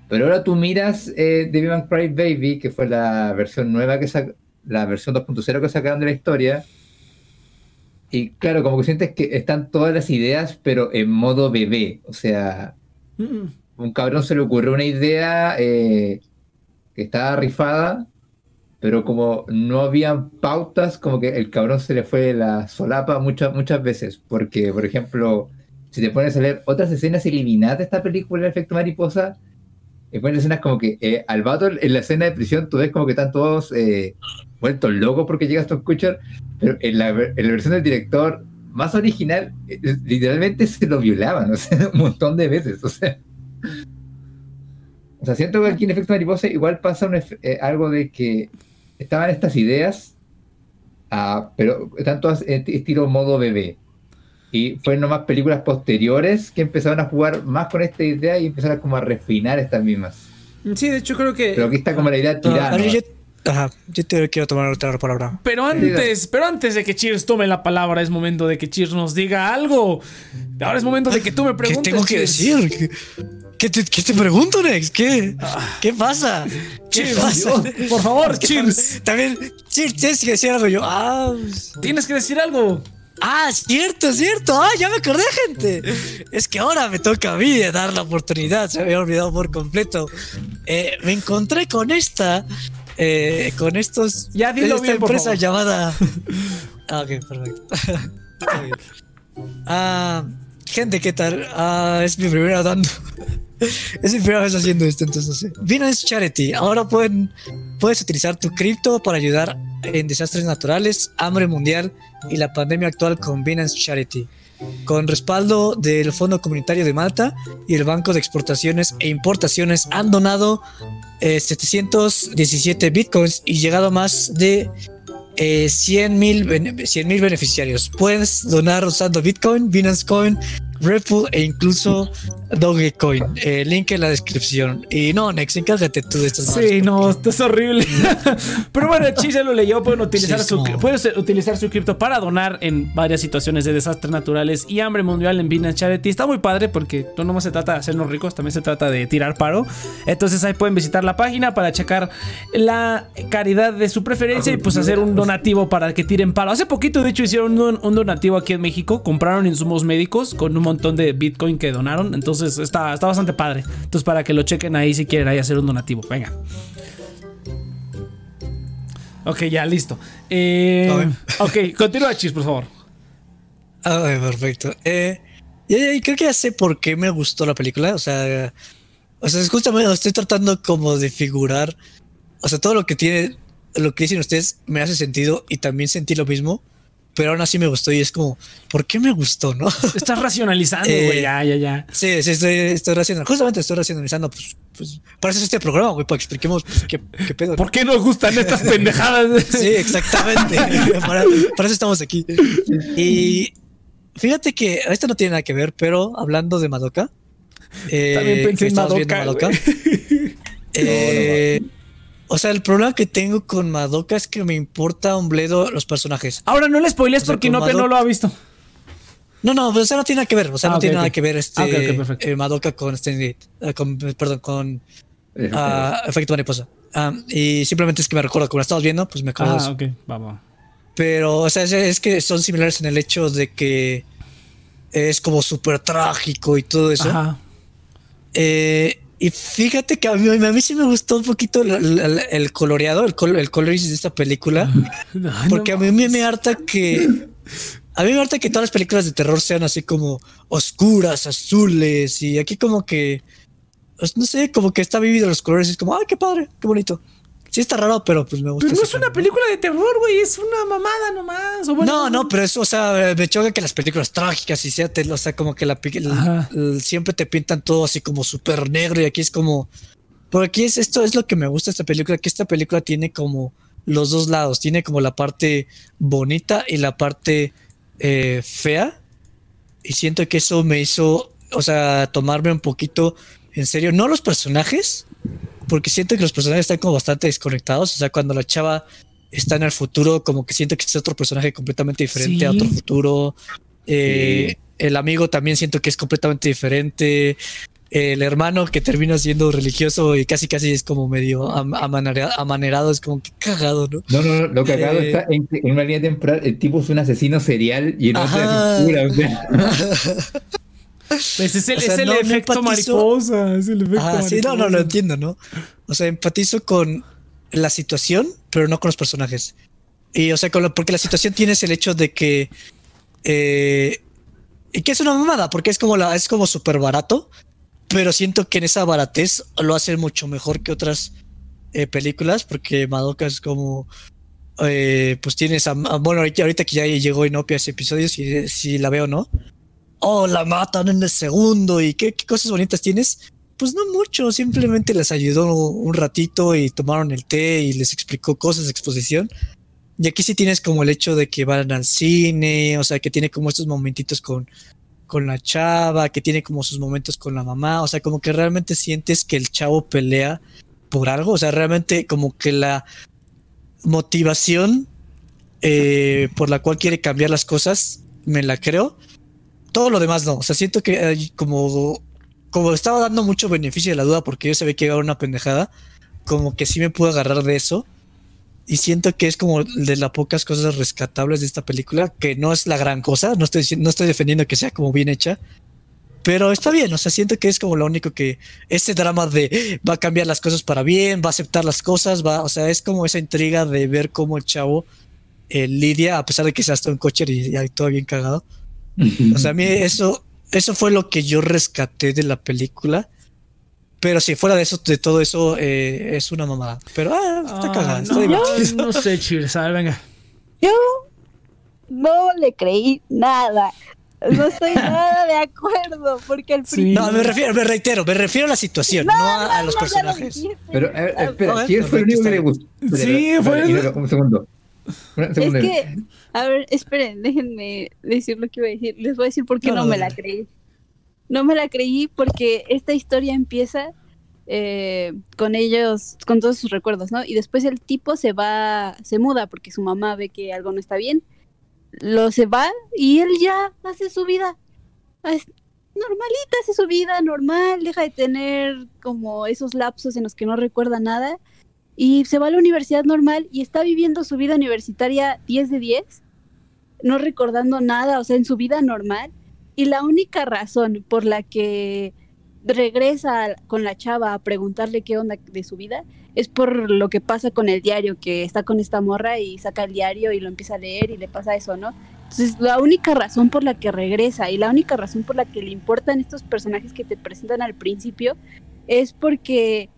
Pero ahora tú miras eh, Devil May Cry Baby, que fue la versión nueva que la versión 2.0 que sacaron de la historia, y claro, como que sientes que están todas las ideas, pero en modo bebé. O sea, Mm, un cabrón se le ocurrió una idea eh, que estaba rifada, pero como no habían pautas, como que el cabrón se le fue la solapa muchas, muchas veces. Porque, por ejemplo, si te pones a leer otras escenas eliminadas de esta película, El efecto mariposa, y ponen escenas como que eh, al vato en la escena de prisión tú ves como que están todos eh, vueltos locos porque llega Tom Kutcher, pero en la, en la versión del director más original, eh, literalmente se lo violaban, o sea, un montón de veces, o sea. O sea, siento que aquí en Efecto Mariposa igual pasa un efe- eh, algo de que estaban estas ideas, ah, pero están todas t- estilo modo bebé. Y fueron nomás películas posteriores que empezaron a jugar más con esta idea y empezaron como a refinar estas mismas. Sí, de hecho creo que... Pero aquí está como la idea No, tirada. a ver, ¿no? yo, ajá, yo te quiero tomar otra palabra. Pero antes, pero antes de que Cheers tome la palabra, es momento de que Cheers nos diga algo. Ahora es momento de que tú me ¿Qué preguntes. tengo que Cheers. decir? ¿Qué, te, qué te pregunto, Nex? ¿Qué, ¿Qué pasa? ¿Qué Cheers, pasa? Dios, por favor, ¿Qué Cheers. También, Cheers, tienes que decir algo. Yo, ah, Tienes que decir algo. ah, cierto, cierto. Ah, ya me acordé, gente. Es que ahora me toca a mí dar la oportunidad. Se me había olvidado por completo. Eh, me encontré con esta. eh, con estos. Ya dilo esta bien, empresa llamada. Ah, ok, perfecto. Está bien. Ah, gente, ¿qué tal? Ah, es mi primera dando. Es mi primera vez haciendo esto, entonces. Binance Charity. Ahora pueden, puedes utilizar tu cripto para ayudar en desastres naturales, hambre mundial y la pandemia actual con Binance Charity. Con respaldo del Fondo Comunitario de Malta y el Banco de Exportaciones e Importaciones han donado eh, 717 bitcoins y llegado a más de eh, 100 mil beneficiarios. Puedes donar usando Bitcoin, Binance Coin, Ripple e incluso Dogecoin. Eh, link en la descripción. Y no, Nex, encárgate tú de estas Sí, no, esto es horrible. Pero bueno, Cheers ya lo leyó. Pueden utilizar, Sí, su, no. puedes utilizar su cripto para donar en varias situaciones de desastres naturales y hambre mundial en Binance Charity. Está muy padre porque no nomás se trata de hacernos ricos, también se trata de tirar paro. Entonces ahí pueden visitar la página para checar la caridad de su preferencia y pues hacer un donativo para que tiren paro. Hace poquito, de hecho, hicieron un, un donativo aquí en México. Compraron insumos médicos con un montón de Bitcoin que donaron. Entonces está, está bastante padre. Entonces para que lo chequen ahí si quieren ahí hacer un donativo. Venga. Ok, ya, listo. Eh, ok, continúa, Chis, por favor. Ah, perfecto. Eh, creo que ya sé por qué me gustó la película. O sea, o sea, es justamente estoy tratando como de figurar. O sea, todo lo que tiene, lo que dicen ustedes me hace sentido y también sentí lo mismo. Pero aún así me gustó y es como, ¿por qué me gustó, no? Estás racionalizando, güey, Eh, ya, ya, ya. Sí, sí, estoy, estoy racionalizando. Justamente estoy racionalizando, pues, pues para eso es este programa, güey, para que expliquemos pues, qué, qué pedo. ¿Por qué nos gustan estas pendejadas? Sí, exactamente. para, para eso estamos aquí. Y fíjate que esto no tiene nada que ver, pero hablando de Madoka. eh, También pensé en estamos viendo Madoka, eh, o sea, el problema que tengo con Madoka es que me importa un bledo los personajes. Ahora no le spoilees O sea, porque con no, Madoka- lo ha visto. No, no, o sea, no tiene nada que ver. O sea, Ah, no tiene nada que ver este Ah, eh, Madoka con Gate. eh, con, perdón, con Eh, ah, Efecto Mariposa. Y simplemente es que me recuerdo, como lo estamos viendo, pues me acuerdo de Ah, eso. ok, vamos. Pero, o sea, es, es que son similares en el hecho de que es como súper trágico y todo eso. Ajá. Eh, y fíjate que a mí, a mí sí me gustó un poquito el, el- el coloreado, el, col- el coloris de esta película. Ay, Porque no a mí me, me harta que. A mí me harta que todas las películas de terror sean así como oscuras, azules. Y aquí, como que. pues, no sé, como que está vivido los colores. y Es como, ay, qué padre, qué bonito. Sí, está raro, pero pues me gusta. Pero no es una película de terror, güey, es una mamada nomás. o bueno, no, no, pero eso, o sea, me choca que las películas trágicas y sea, te- o sea, como que la, el- siempre te pintan todo así como súper negro y aquí es como, por aquí es esto es lo que me gusta de esta película, que esta película tiene como los dos lados, tiene como la parte bonita y la parte eh, fea y siento que eso me hizo, o sea, tomarme un poquito en serio, no los personajes, porque siento que los personajes están como bastante desconectados, o sea, cuando la chava está en el futuro, como que siento que es otro personaje completamente diferente a otro futuro. Eh, El amigo también siento que es completamente diferente. El hermano que termina siendo religioso y casi casi es como medio am- amanera- amanerado, es como que cagado, ¿no? No, no, no, lo que acabo Eh, está en, una línea temporal, el tipo es un asesino serial y en Ajá. otra es un cura, o sea. Pues es el, O sea, es el no- efecto mariposa. Es el efecto Ah, sí, no, no, lo entiendo, ¿no? O sea, empatizo con la situación, pero no con los personajes. Y, o sea, con lo- porque la situación tienes el hecho de que. eh, y que es una mamada, porque es como la, es como súper barato, pero siento que en esa baratez lo hacen mucho mejor que otras eh, películas, porque Madoka es como. eh, pues tienes a, a- bueno ahorita, ahorita que ya llegó Inopia ese episodio si, si la veo o no oh la matan en el segundo y qué, cosas bonitas tienes pues no mucho, simplemente les ayudó un ratito y tomaron el té y les explicó cosas exposición. Y aquí sí tienes como el hecho de que van al cine, o sea, que tiene como estos momentitos con, con la chava, que tiene como sus momentos con la mamá, o sea, como que realmente sientes que el chavo pelea por algo, o sea, realmente como que la motivación eh, por la cual quiere cambiar las cosas, me la creo. Todo lo demás no, o sea, siento que como como estaba dando mucho beneficio de la duda porque yo se ve que iba a una pendejada, como que sí me pude agarrar de eso. Y siento que es como de las pocas cosas rescatables de esta película, que no es la gran cosa, no estoy, no estoy defendiendo que sea como bien hecha, pero está bien, o sea, siento que es como lo único que, ese drama de va a cambiar las cosas para bien, va a aceptar las cosas, va, o sea, es como esa intriga de ver cómo el chavo eh, lidia, a pesar de que sea hasta un coche y, y todo bien cagado. O sea, a mí eso, eso fue lo que yo rescaté de la película. Pero si fuera de eso, de todo eso, eh, es una mamada. Pero ah, está Ah, cagada, está no, divertida. no sé, Cheers. A ver, venga. Yo no le creí nada. No estoy nada de acuerdo porque al Sí. No, me refiero, me reitero, me refiero a la situación, no, a, a los lo personajes. dijiste. Pero, espera, ¿quién fue el único que le gustó? Sí, fue- Un segundo. Es que, a ver, esperen, déjenme decir lo que iba a decir. Les voy a decir por qué No, no, no, me la creí. No me la creí porque esta historia empieza eh, con ellos, con todos sus recuerdos, ¿no? Y después el tipo se va, se muda porque su mamá ve que algo no está bien. Lo se va y él ya hace su vida. Es normalita, hace su vida normal, deja de tener como esos lapsos en los que no recuerda nada y se va a la universidad normal y está viviendo su vida universitaria 10 de 10, no recordando nada, o sea, en su vida normal. Y la única razón por la que regresa con la chava a preguntarle qué onda de su vida es por lo que pasa con el diario, que está con esta morra y saca el diario y lo empieza a leer y le pasa eso, ¿no? Entonces, la única razón por la que regresa y la única razón por la que le importan estos personajes que te presentan al principio es porque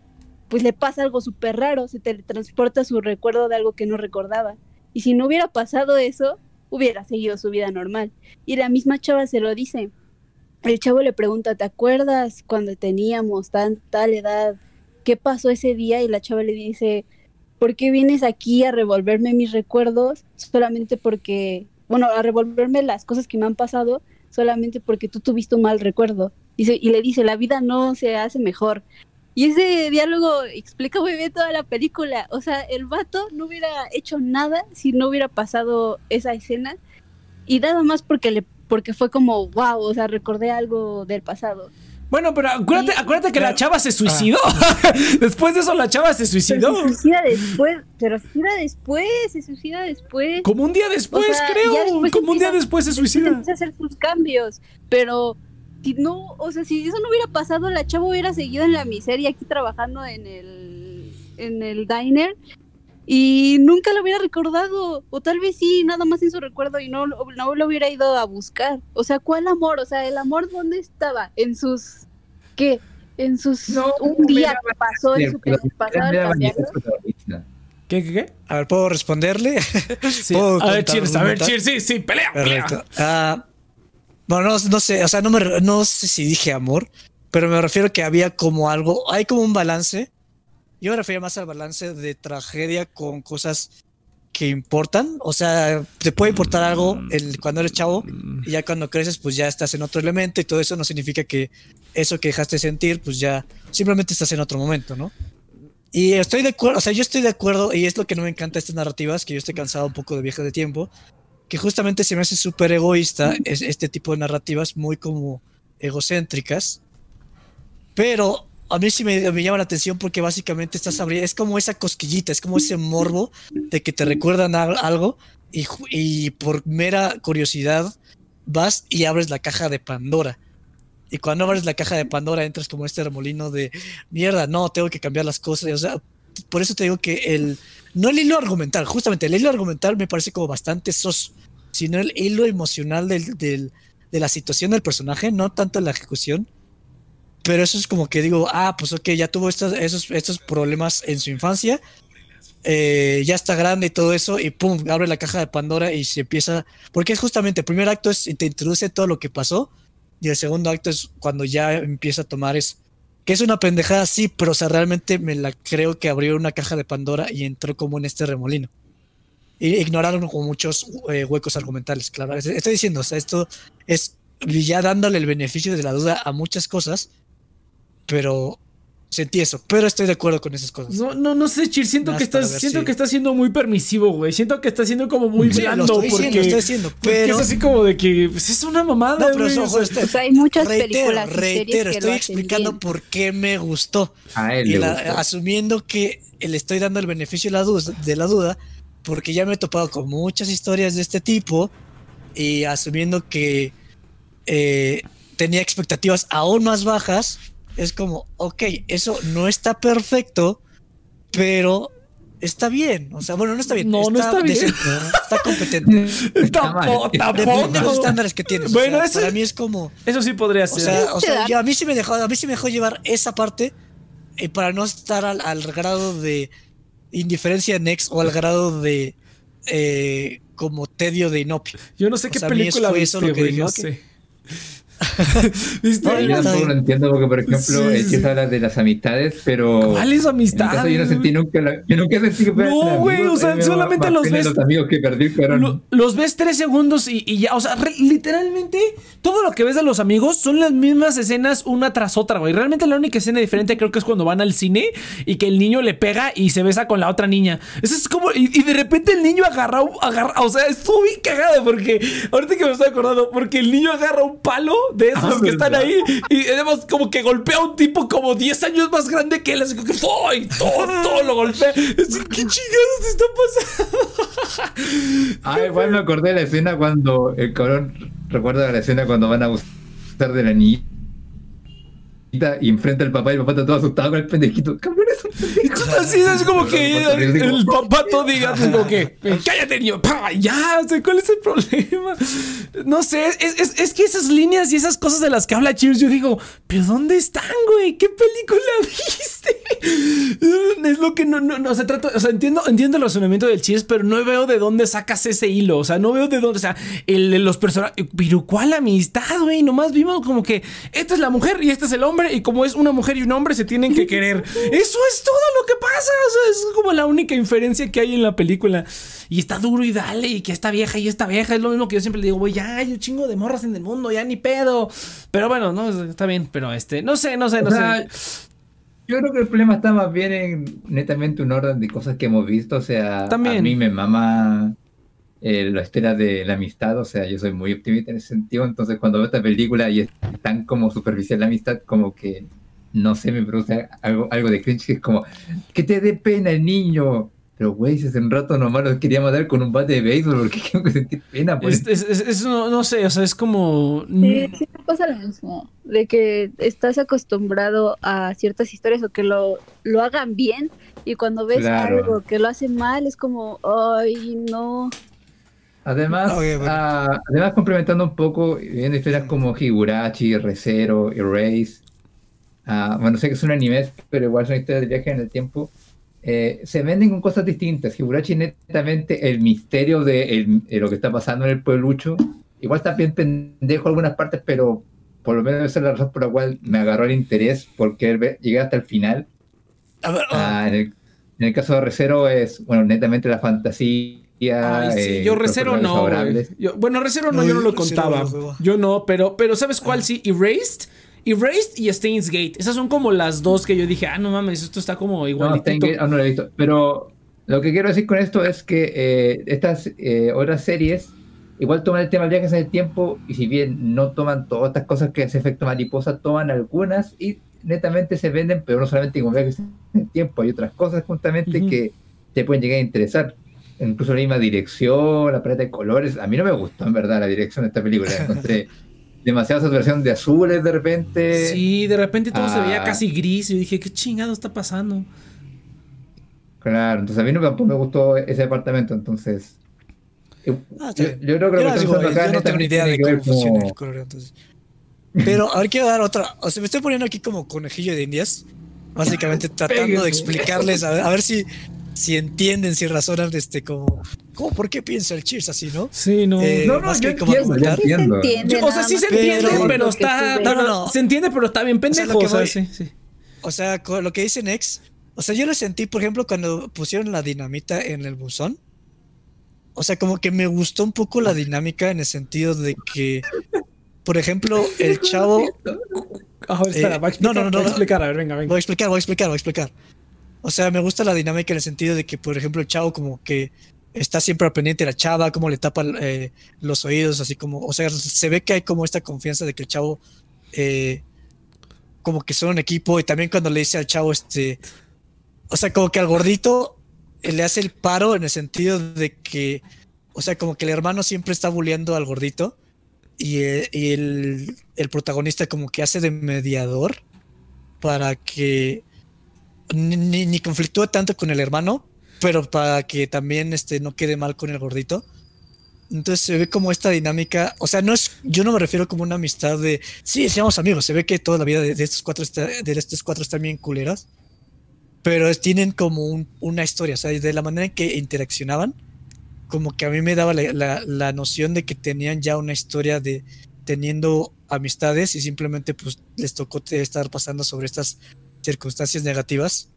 pues le pasa algo súper raro, se teletransporta su recuerdo de algo que no recordaba. Y si no hubiera pasado eso, hubiera seguido su vida normal. Y la misma chava se lo dice. El chavo le pregunta, ¿te acuerdas cuando teníamos tan tal edad? ¿Qué pasó ese día? Y la chava le dice, ¿por qué vienes aquí a revolverme mis recuerdos solamente porque, bueno, a revolverme las cosas que me han pasado solamente porque tú tuviste un mal recuerdo? Y le dice, la vida no se hace mejor. Y ese diálogo explica muy bien toda la película. O sea, el vato no hubiera hecho nada si no hubiera pasado esa escena. Y nada más porque le porque fue como, wow, o sea, recordé algo del pasado. Bueno, pero acuérdate, acuérdate que la chava se suicidó. después de eso la chava se suicidó. se suicida después, pero se suicida después, se suicida después. Como un día después, creo. Como un día después se suicida. Empieza a hacer sus cambios, pero si no, o sea, si eso no hubiera pasado, la chava hubiera seguido en la miseria aquí trabajando en el en el diner y nunca lo hubiera recordado, o tal vez sí, nada más en su recuerdo y no, no lo hubiera ido a buscar. O sea, ¿cuál amor? O sea, el amor dónde estaba? En sus ¿qué? En sus un día que pasó en su pasado ¿Qué, qué, qué? A ver, ¿puedo responderle? a ver, Cheers, a ver, Cheers, sí, sí, pelea, pelea. Ah, bueno, no, no, sé, o sea, no, me, no sé si dije amor, pero me refiero que había como algo, hay como un balance yo me refería más al balance de tragedia con cosas que importan. O sea, te puede importar algo el, cuando eres chavo y ya cuando creces, pues ya estás en otro elemento y todo eso no significa que eso que dejaste sentir, pues ya simplemente estás en otro momento, ¿no? Y estoy de acuerdo, o sea, yo estoy de acuerdo y es lo que no me encanta de estas narrativas, que yo estoy cansado un poco de viejas de tiempo, que justamente se me hace súper egoísta es, este tipo de narrativas muy como egocéntricas, pero a mí sí me, llama la atención porque básicamente estás abriendo, es como esa cosquillita, es como ese morbo de que te recuerdan algo y, y, por mera curiosidad vas y abres la caja de Pandora. Y cuando abres la caja de Pandora entras como este remolino de mierda, no, tengo que cambiar las cosas. O sea, por eso te digo que el, no el hilo argumental, justamente el hilo argumental me parece como bastante sos, sino el hilo emocional del, del, de la situación del personaje, no tanto la ejecución pero eso es como que digo, ah, pues ok, ya tuvo estos, esos, estos problemas en su infancia, eh, ya está grande y todo eso, y pum, abre la caja de Pandora y se empieza, porque es justamente, el primer acto es, te introduce todo lo que pasó, y el segundo acto es cuando ya empieza a tomar es, que es una pendejada, sí, pero o realmente me la creo que abrió una caja de Pandora y entró como en este remolino. Ignoraron como muchos eh, huecos argumentales, claro. Estoy diciendo, o sea, esto es ya dándole el beneficio de la duda a muchas cosas, pero sentí eso, pero estoy de acuerdo con esas cosas. No, no, no sé, Chir, siento que estás, siento que está siendo muy permisivo, güey. Siento que está siendo como muy blando lo estoy porque, diciendo, estoy diciendo, pero es así como de que pues, es una mamada. No, pero ojo, este, hay muchas películas reitero, estoy explicando por qué me gustó. A él y le la, gustó. asumiendo que le estoy dando el beneficio de la, duda, de la duda, porque ya me he topado con muchas historias de este tipo y asumiendo que eh, tenía expectativas aún más bajas es como, ok, eso no está perfecto, pero está bien. O sea, bueno, no está bien. No, está no está bien. está competente. tampoco, Depende de los estándares que tienes. Bueno, o sea, eso, para mí es como. Eso sí podría O ser. sea, o sea yo- a mí sí me dejó, a mí sí me dejó llevar esa parte eh, para no estar al, al grado de indiferencia next o al grado de eh, como tedio de inopio. Yo no sé o qué película viste, eso lo que güey, dije, no ok. sé. ¿Viste? No, Yo tampoco lo entiendo porque, por ejemplo, Sí, sí. que habla de las amistades, pero. ¿Cuáles En mi amistades? caso, yo no sentí nunca. la- yo nunca sentí que No, güey, o sea, solamente los ves- Los amigos que perdí fueron. Lo- los ves tres segundos y, y ya, o sea, re- literalmente todo lo que ves de los amigos son las mismas escenas una tras otra, güey. Realmente la única escena diferente creo que es cuando van al cine y que el niño le pega y se besa con la otra niña. Eso es como, y, y de repente el niño agarra, un- agarra, o sea, estuvo bien cagado porque, ahorita que me estoy acordando, porque el niño agarra un palo de esos Ah, que están ¿verdad? ahí y además como que golpea a un tipo como 10 años más grande que él, así como que ¡ay! todo, todo lo golpea. Así, ¿Qué chingados está pasando? Ah, igual me acordé de la escena cuando el cabrón recuerda la escena cuando van a abusar de la niñita y enfrenta al papá y el papá está todo asustado con el pendejito. Cabrón, Y tú así es como que el, el papá todo diga, como que, cállate niño, pa, ya, o sea, ¿cuál es el problema? No sé, es, es- es que esas líneas y esas cosas de las que habla Cheers, yo digo, ¿pero dónde están, güey? ¿Qué película viste? Es lo que no, no, no, se trata, o sea, entiendo, entiendo el razonamiento del Cheers, pero no veo de dónde sacas ese hilo, o sea, no veo de dónde, o sea, el, los personajes, pero ¿cuál amistad, güey? Nomás vimos como que esta es la mujer y este es el hombre y como es una mujer y un hombre se tienen que querer. Eso es todo lo que pasa, o sea, es como la única inferencia que hay en la película. Y está duro y dale, y que esta vieja y esta vieja, es lo mismo que yo siempre le digo, güey, ya hay un chingo de morras en el mundo, ya ni pedo. Pero bueno, no, está bien, pero este, no sé, no sé, no O sea, sé. Yo creo que el problema está más bien en netamente un orden de cosas que hemos visto. O sea, También. a mí me mama eh, la historia de la amistad. O sea, yo soy muy optimista en ese sentido. Entonces, cuando veo esta película y es tan como superficial la amistad, como que no sé, me produce algo, algo de cringe que es como que te dé pena el niño. Pero, güey, si hace un rato nomás lo quería matar con un bate de béisbol, porque tengo que sentir pena por Es, es- es- es- no, no sé, o sea, es como... Sí, sí me pasa lo mismo, de que estás acostumbrado a ciertas historias o que lo, lo hagan bien y cuando ves Claro. algo que lo hace mal es como, ay, no. Además, Ok, bueno. ah, además complementando un poco, viendo historias como Higurashi, Recero, Erase, ah, bueno, sé que son animes, pero igual son historias de viaje en el tiempo, eh, se venden con cosas distintas. Higurashi netamente el misterio de, el- de lo que está pasando en el pueblucho, igual está bien pendejo en algunas partes, pero por lo menos esa es la razón por la cual me agarró el interés, porque llegué hasta el final. Ah, en, el, en el caso de Recero es, bueno, netamente la fantasía. Ay, sí, eh, yo recero no. Yo- bueno, recero no, No, yo no lo contaba. no. Yo no, pero, pero ¿sabes cuál sí? Erased. Erased y Stains Gate. Esas son como las dos que yo dije, ah, no mames, esto está como No, igualitito. Steingate aún no lo he visto. Pero lo que quiero decir con esto es que eh, estas eh, otras series igual toman el tema de viajes en el tiempo y si bien no toman todas estas cosas que hace efecto mariposa, toman algunas y netamente se venden, pero no solamente como viajes en el tiempo, hay otras cosas justamente que te pueden llegar a interesar. Incluso la misma dirección, la paleta de colores. A mí no me gustó en verdad la dirección de esta película. Encontré demasiada saturación de azules de repente. Sí, de repente todo se veía Ah. casi gris. Y yo dije, ¿qué chingado está pasando? Claro, entonces a mí no tampoco me gustó ese departamento, entonces. Yo, Ah, está yo- yo creo que lo que estoy digo, acá yo no tengo ni idea de cómo funciona como- el color, entonces. Pero a ver, quiero dar otra. O sea, me estoy poniendo aquí como conejillo de indias. Básicamente tratando de explicarles, a ver, a ver si, si entienden, si razonan, este, como, como, ¿por qué piensa el Cheers así, no? Sí, no. Eh, No, no, yo entiendo, yo argumentar. Sí se entiendo. entiende. Yo- o sea, sí se pero- entiende, pero que está. no, no, No. Se entiende, pero está bien O sea, pendejo. lo que o sea, voy- sí, sí. O sea, con lo que dice Nex, o sea, yo lo sentí, por ejemplo, cuando pusieron la dinamita en el buzón. O sea, como que me gustó un poco la dinámica en el sentido de que, por ejemplo, el chavo. A ver, espera, Eh, va a explicar. no, no, no, va a no. explicar, a ver, venga, Voy a venga. explicar, voy a explicar, voy a explicar. O sea, me gusta la dinámica en el sentido de que, por ejemplo, el chavo como que está siempre al pendiente de la chava, como le tapa eh, los oídos, así como, o sea, se ve que hay como esta confianza de que el chavo eh, como que son un equipo y también cuando le dice al chavo, este, o sea, como que al gordito eh, le hace el paro en el sentido de que, o sea, como que el hermano siempre está bulleando al gordito y, y el, el protagonista como que hace de mediador para que ni, ni, conflictúe tanto con el hermano, pero para que también este, no quede mal con el gordito. Entonces se ve como esta dinámica, o sea, no es, yo no me refiero como una amistad de, sí, seamos amigos, se ve que toda la vida de, de estos cuatro está, de estos cuatro están bien culeras, pero tienen como un- una historia, o sea, de la manera en que interaccionaban, como que a mí me daba la, la- la noción de que tenían ya una historia de teniendo amistades y simplemente pues les tocó estar pasando sobre estas circunstancias negativas.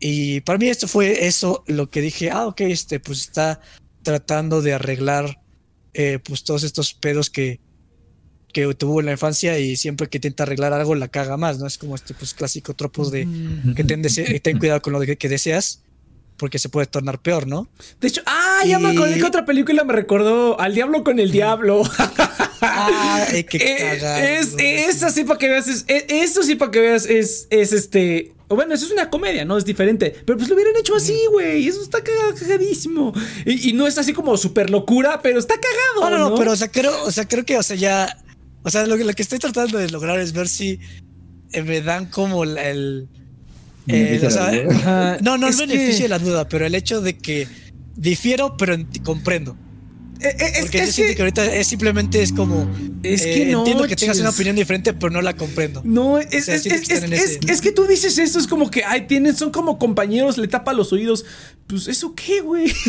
Y para mí esto fue eso lo que dije, ah, ok, este pues está tratando de arreglar eh, pues todos estos pedos que, que tuvo en la infancia y siempre que intenta arreglar algo la caga más, ¿no? Es como este pues clásico tropos de que ten, ten cuidado con lo que, que deseas porque se puede tornar peor, ¿no? De hecho, ah, ya me acordé que otra película me recordó Al Diablo con el Diablo. Ah, eh, qué es, es así para que veas, es, es- eso sí para que veas, es, es este. Bueno, eso es una comedia, ¿no? Es diferente. Pero pues lo hubieran hecho así, güey. Eso está cagadísimo. Y, y no es así como súper locura, pero está cagado. No, no, No, no, pero o sea, creo, o sea, creo que, o sea, ya, o sea, lo que, lo que estoy tratando de lograr es ver si eh, me dan como el, Eh, Beneficio o sea, no, no el es beneficio que- de la duda, pero el hecho de que difiero, pero comprendo. Eh, eh, es, Porque es yo siento que, que ahorita es simplemente es como. Es eh, que no, Entiendo que tengas una opinión diferente, pero no la comprendo. No, es, sea, es, que es- en es- ese- es que tú dices eso, es como que, ay, tienen, son como compañeros, le tapa los oídos. Pues, ¿eso qué, güey?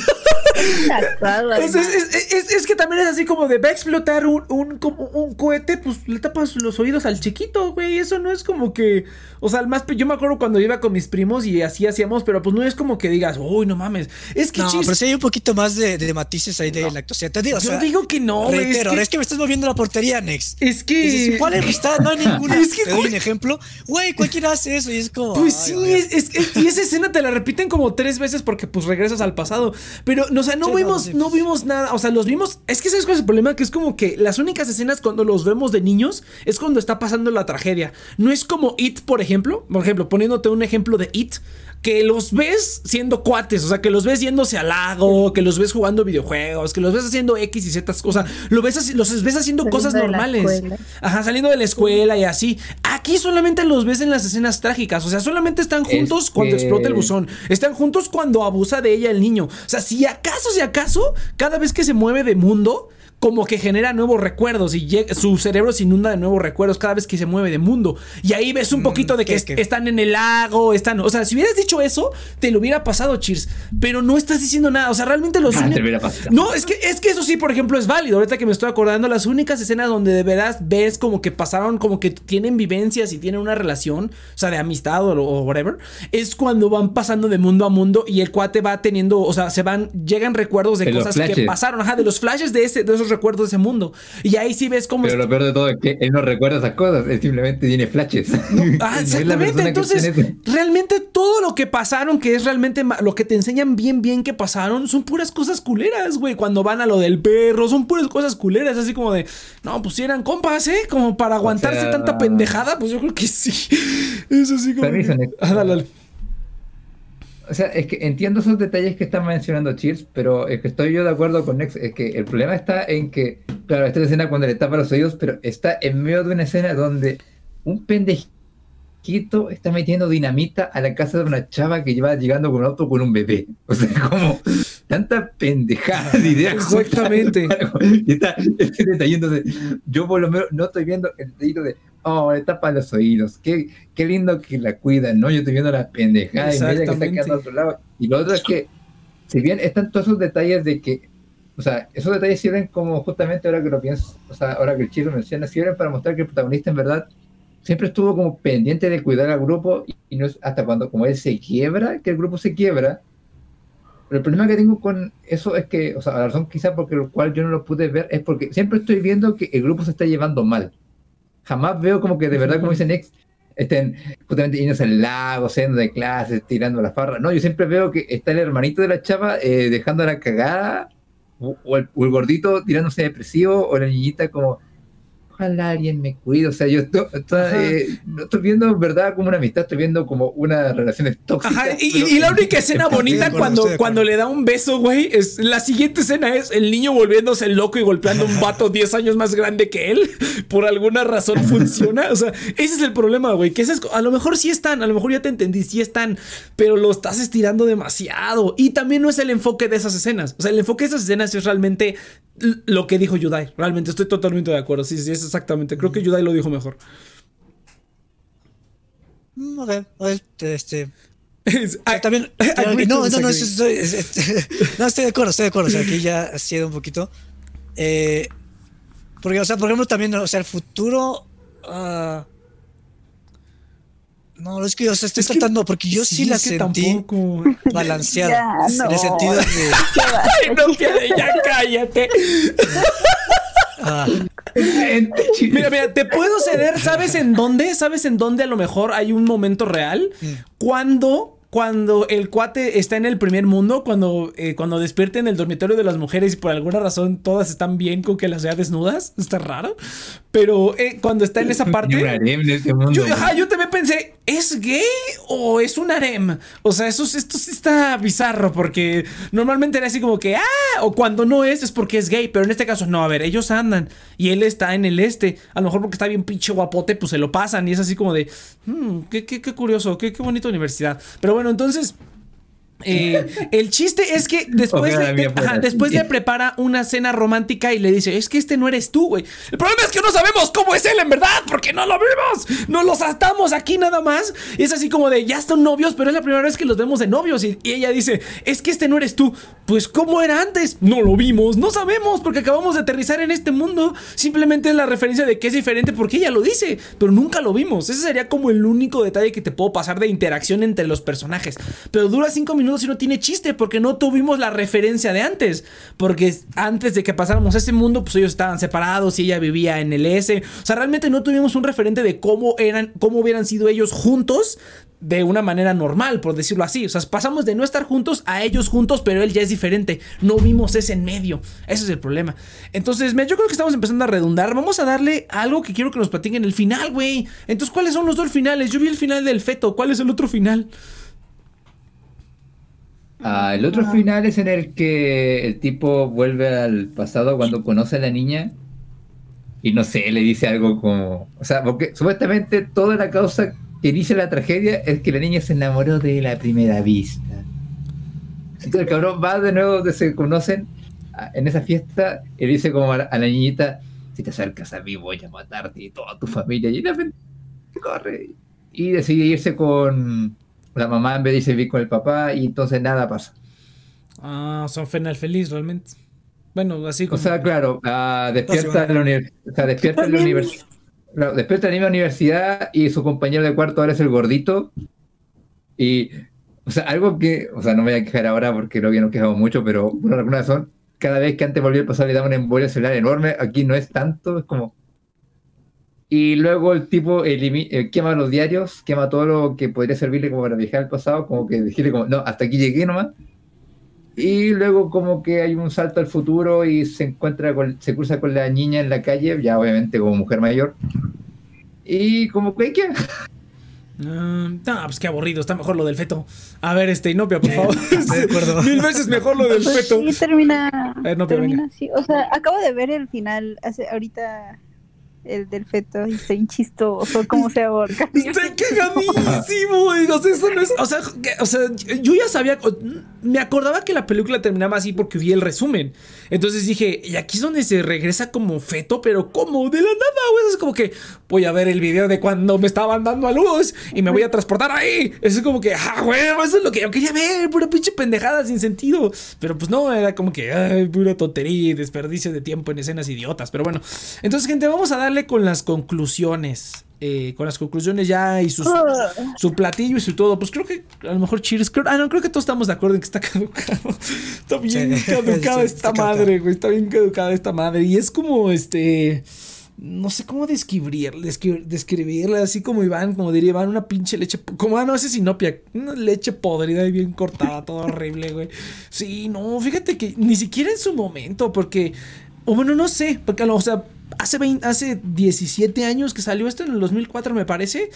Es, es- es- es que también es así como de va a explotar un, un, como un cohete, pues le tapas los oídos al chiquito, güey. Eso no es como que. O sea, al más. Yo me acuerdo cuando iba con mis primos y así hacíamos, pero pues no es como que digas, uy, no mames. Es que No, chis, pero sí hay un poquito más de, de matices ahí de la actuación. Te digo, o Yo sea, digo que no, güey. reitero, es que, es que me estás moviendo la portería, Nex. es que- Dices, ¿Cuál amistad? No hay ninguna. Es que, Te doy güey. un ejemplo. Güey, cualquiera hace eso y es como. Pues ay, sí, es, es- es- y esa escena te la repiten como tres veces porque pues regresas al pasado. Pero, no, o sea, no Sí, no, vimos, sí, no pues. vimos nada. O sea, los vimos. Es que sabes cuál es el problema, que es como que las únicas escenas cuando los vemos de niños es cuando está pasando la tragedia. No es como It, por ejemplo. Por ejemplo, poniéndote un ejemplo de It. Que los ves siendo cuates, o sea, que los ves yéndose al lago, que los ves jugando videojuegos, que los ves haciendo X y Z, lo ves los ves haciendo Saliendo cosas normales. Ajá, saliendo de la escuela y así. Aquí solamente los ves en las escenas trágicas. O sea, solamente están Es juntos cuando que- explota el buzón. Están juntos cuando abusa de ella el niño. O sea, si acaso, si acaso, cada vez que se mueve de mundo. Como que genera nuevos recuerdos y llega- su cerebro se inunda de nuevos recuerdos cada vez que se mueve de mundo. Y ahí ves un poquito de que están en el lago, están. O sea, si hubieras dicho eso, te lo hubiera pasado, Cheers. Pero no estás diciendo nada. O sea, realmente los Ah, te únicos- hubiera pasado. no, es que, es que eso sí, por ejemplo, es válido. Ahorita que me estoy acordando, las únicas escenas donde de veras ves como que pasaron, como que tienen vivencias y tienen una relación, o sea, de amistad o, o whatever, es cuando van pasando de mundo a mundo y el cuate va teniendo, o sea, se van, llegan recuerdos de, De cosas que pasaron, ajá, de los flashes de, ese, de esos recuerdos de ese mundo. Y ahí sí ves cómo. Pero lo peor de todo es que él no recuerda esas cosas, él simplemente tiene flashes. Ah, No exactamente. Entonces, realmente todo lo que pasaron, que es realmente lo que te enseñan bien, bien que pasaron, son puras cosas culeras, güey. Cuando van a lo del perro, son puras cosas culeras, así como de, no, pues si eran compas, ¿eh? Como para aguantarse sea- tanta pendejada, pues yo creo que sí. Es así como. Que-. Ah, dale, dale. O sea, es que entiendo esos detalles que están mencionando Cheers, pero es que estoy yo de acuerdo con Nex. Es que el problema está en que, claro, esta escena cuando le tapa los oídos, pero está en medio de una escena donde un pendejito está metiendo dinamita a la casa de una chava que lleva llegando con un auto con un bebé. O sea, como tanta pendejada de ideas. Exactamente. Y está detalle, entonces, yo por lo menos no estoy viendo el detallito de, oh, le tapa los oídos, qué, qué lindo que la cuidan, ¿no? Yo estoy viendo la pendejada y media que está quedando al otro lado. Y lo otro es que, si bien están todos esos detalles de que, o sea, esos detalles sirven como justamente ahora que lo pienso, o sea, ahora que el chico menciona, sirven para mostrar que el protagonista en verdad siempre estuvo como pendiente de cuidar al grupo y, y no es hasta cuando como él se quiebra, que el grupo se quiebra. Pero el problema que tengo con eso es que, o sea, la razón quizá por lo cual yo no lo pude ver es porque siempre estoy viendo que el grupo se está llevando mal. Jamás veo como que de verdad, como dice Nex, estén justamente yéndose al lago, siendo de clases, tirando la farra. No, yo siempre veo que está el hermanito de la chava eh, dejando la cagada, o el gordito tirándose depresivo, o la niñita como, ojalá alguien me cuide. O sea, yo estoy, eh, no estoy viendo en verdad como una amistad, estoy viendo como una relaciones tóxicas. Ajá, y, pero- y- y la única escena bonita cuando, cuando le da un beso, güey, es la siguiente escena es el niño volviéndose loco y golpeando a un vato 10 años más grande que él. Por alguna razón funciona. O sea, ese es el problema, güey. Que ese es- a lo mejor sí están, a lo mejor ya te entendí, sí están, pero lo estás estirando demasiado. Y también no es el enfoque de esas escenas. O sea, el enfoque de esas escenas es realmente lo que dijo Yudai. Realmente estoy totalmente de acuerdo. Sí, sí, es exactamente. Creo que Yudai lo dijo mejor. Mm, ok, este, este, también. No, no, no, estoy, es- es- no, estoy de acuerdo, estoy de acuerdo. O sea, aquí ya ha sido un poquito. Eh, porque, o sea, por ejemplo, también, o sea, el futuro. ah, no, es que, o sea, estoy Es que- tratando, porque yo sí, la que sentí tampoco. balanceada. Ya, En el no. sentido de. Ay, no, Piade, ya cállate. ah, Mira, mira, te puedo ceder, ¿sabes en dónde? ¿Sabes en dónde a lo mejor hay un momento real? Mm. Cuando cuando el cuate está en el primer mundo, cuando, eh, cuando despierta en el dormitorio de las mujeres y por alguna razón todas están bien con que las vea desnudas, está raro. Pero eh, cuando está en esa parte. yo, ajá, yo también pensé, ¿es gay o es un harem? O sea, eso, esto sí está bizarro porque normalmente era así como que, ah, o cuando no es, es porque es gay, pero en este caso no, a ver, ellos andan y él está en el este, a lo mejor porque está bien pinche guapote, pues se lo pasan y es así como de, hmm, qué, qué, qué curioso, qué, qué bonita universidad. Pero bueno, entonces eh, el chiste es que después, le, después le prepara una cena romántica y le dice, es que este no eres tú, güey. El problema es que no sabemos cómo es él en verdad, porque no lo vimos. No los atamos aquí nada más. Y es así como de, ya están novios, pero es la primera vez que los vemos de novios. Y, ella dice, es que este no eres tú. Pues ¿cómo era antes? No lo vimos, no sabemos, porque acabamos de aterrizar en este mundo. Simplemente es la referencia de que es diferente porque ella lo dice, pero nunca lo vimos. Ese sería como el único detalle que te puedo pasar de interacción entre los personajes. Pero dura cinco minutos si no tiene chiste porque no tuvimos la referencia de antes. Porque antes de que pasáramos ese mundo, pues ellos estaban separados y ella vivía en el S. O sea, realmente no tuvimos un referente de cómo eran, cómo hubieran sido ellos juntos de una manera normal, por decirlo así. O sea, pasamos de no estar juntos a ellos juntos, pero él ya es diferente. No vimos ese en medio. Ese es el problema. Entonces, yo creo que estamos empezando a redundar. Vamos a darle algo que quiero que nos platiquen el final, güey. Entonces, ¿cuáles son los dos finales? Yo vi el final del feto. ¿Cuál es el otro final? Ah, el otro final es en el que el tipo vuelve al pasado cuando conoce a la niña y no sé, le dice algo como, o sea, porque supuestamente toda la causa que dice la tragedia es que la niña se enamoró de la primera vista. Entonces el cabrón va de nuevo, se conocen en esa fiesta y dice como a la, niñita, si te acercas a mí voy a matarte y toda tu familia y la corre y decide irse con la mamá en vez de irse con el papá y entonces nada pasa. Ah, son final feliz realmente. Bueno, así como... O sea, claro, uh, despierta, en la o sea, despierta en la universidad. despierta en la universidad y su compañero de cuarto ahora es el gordito. Y, o sea, algo que, o sea, no me voy a quejar ahora porque lo que nos quejamos mucho, pero por alguna razón, cada vez que antes volvió a pasar le daba una embolia celular enorme, aquí no es tanto, es como, y luego el tipo eh, quema los diarios, quema todo lo que podría servirle como para viajar al pasado, como que decirle como, no, hasta aquí llegué nomás. Y luego como que hay un salto al futuro y se encuentra con, se cruza con la niña en la calle, ya obviamente como mujer mayor. Y como que ¿qué? no, pues qué aburrido, está mejor lo del feto. A ver, este, Inopia, por favor. de acuerdo. Mil veces mejor lo del pues feto. Sí, termina. termina así. O sea, acabo de ver el final hace ahorita el del feto y está chistoso cómo se aborca. Está cagadísimo, O sea, eso no es. O sea, o sea, yo ya sabía. Me acordaba que la película terminaba así porque vi el resumen. Entonces dije, y aquí es donde se regresa como feto, pero como de la nada, güey. Es como que voy a ver el video de cuando me estaban dando a luz y me voy a transportar ahí. Eso es como que, ah, güey, eso es lo que yo quería ver. Pura pinche pendejada sin sentido. Pero pues no, era como que, ay, pura tontería y desperdicio de tiempo en escenas idiotas. Pero bueno, entonces, gente, vamos a darle con las conclusiones. Eh, con las conclusiones ya y ah. su platillo y su todo. Pues creo que a lo mejor Cheers. ah, no, creo que todos estamos de acuerdo en que está caducado. Está bien caducada esta madre, güey. Está bien caducada esta madre. Y es como este. No sé cómo describirla, describirla así como Iván, como diría Iván, una pinche leche, como, ah, no, ese sinopia, una leche podrida y bien cortada, todo horrible, güey. Sí, no, fíjate que ni siquiera en su momento, porque, o bueno, no sé, porque, o sea, hace, 20, hace 17 años que salió esto en el 2004 me parece,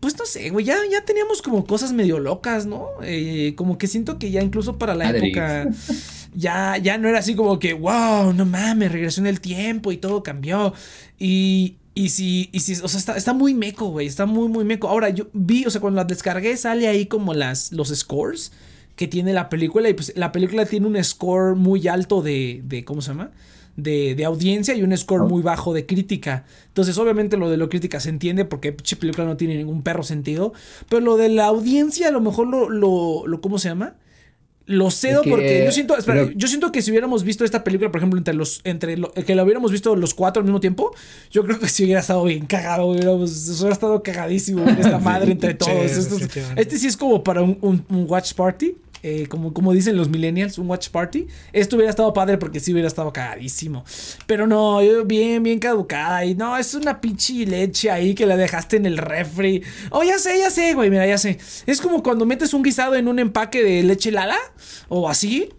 pues no sé, güey, ya, ya teníamos como cosas medio locas, ¿no? Eh, como que siento que ya incluso para la época ya, ya no era así como que, wow, no mames, regresó en el tiempo y todo cambió. Y, y si, y si, o sea, está, está muy meco, güey, está muy, muy meco. Ahora, yo vi, o sea, cuando la descargué sale ahí como las, los scores que tiene la película y pues la película tiene un score muy alto de, de ¿cómo se llama? De, audiencia y un score muy bajo de crítica. Entonces, obviamente, lo de lo crítica se entiende porque pinche película no tiene ningún perro sentido. Pero lo de la audiencia, a lo mejor lo, lo, ¿cómo se llama? Lo cedo porque yo siento, yo siento que si hubiéramos visto esta película, por ejemplo, entre los, entre que la hubiéramos visto los cuatro al mismo tiempo, yo creo que si hubiera estado bien cagado, hubiéramos, hubiera estado cagadísimo esta madre entre todos. este sí es como para un, un watch party. Eh, como, como dicen los millennials, un watch party. Esto hubiera estado padre porque sí hubiera estado cagadísimo. Pero no, bien, bien caducada. Y no, es una pinche leche ahí que la dejaste en el refri. Oh, ya sé, ya sé, güey, mira, ya sé. Es como cuando metes un guisado en un empaque de leche lala o así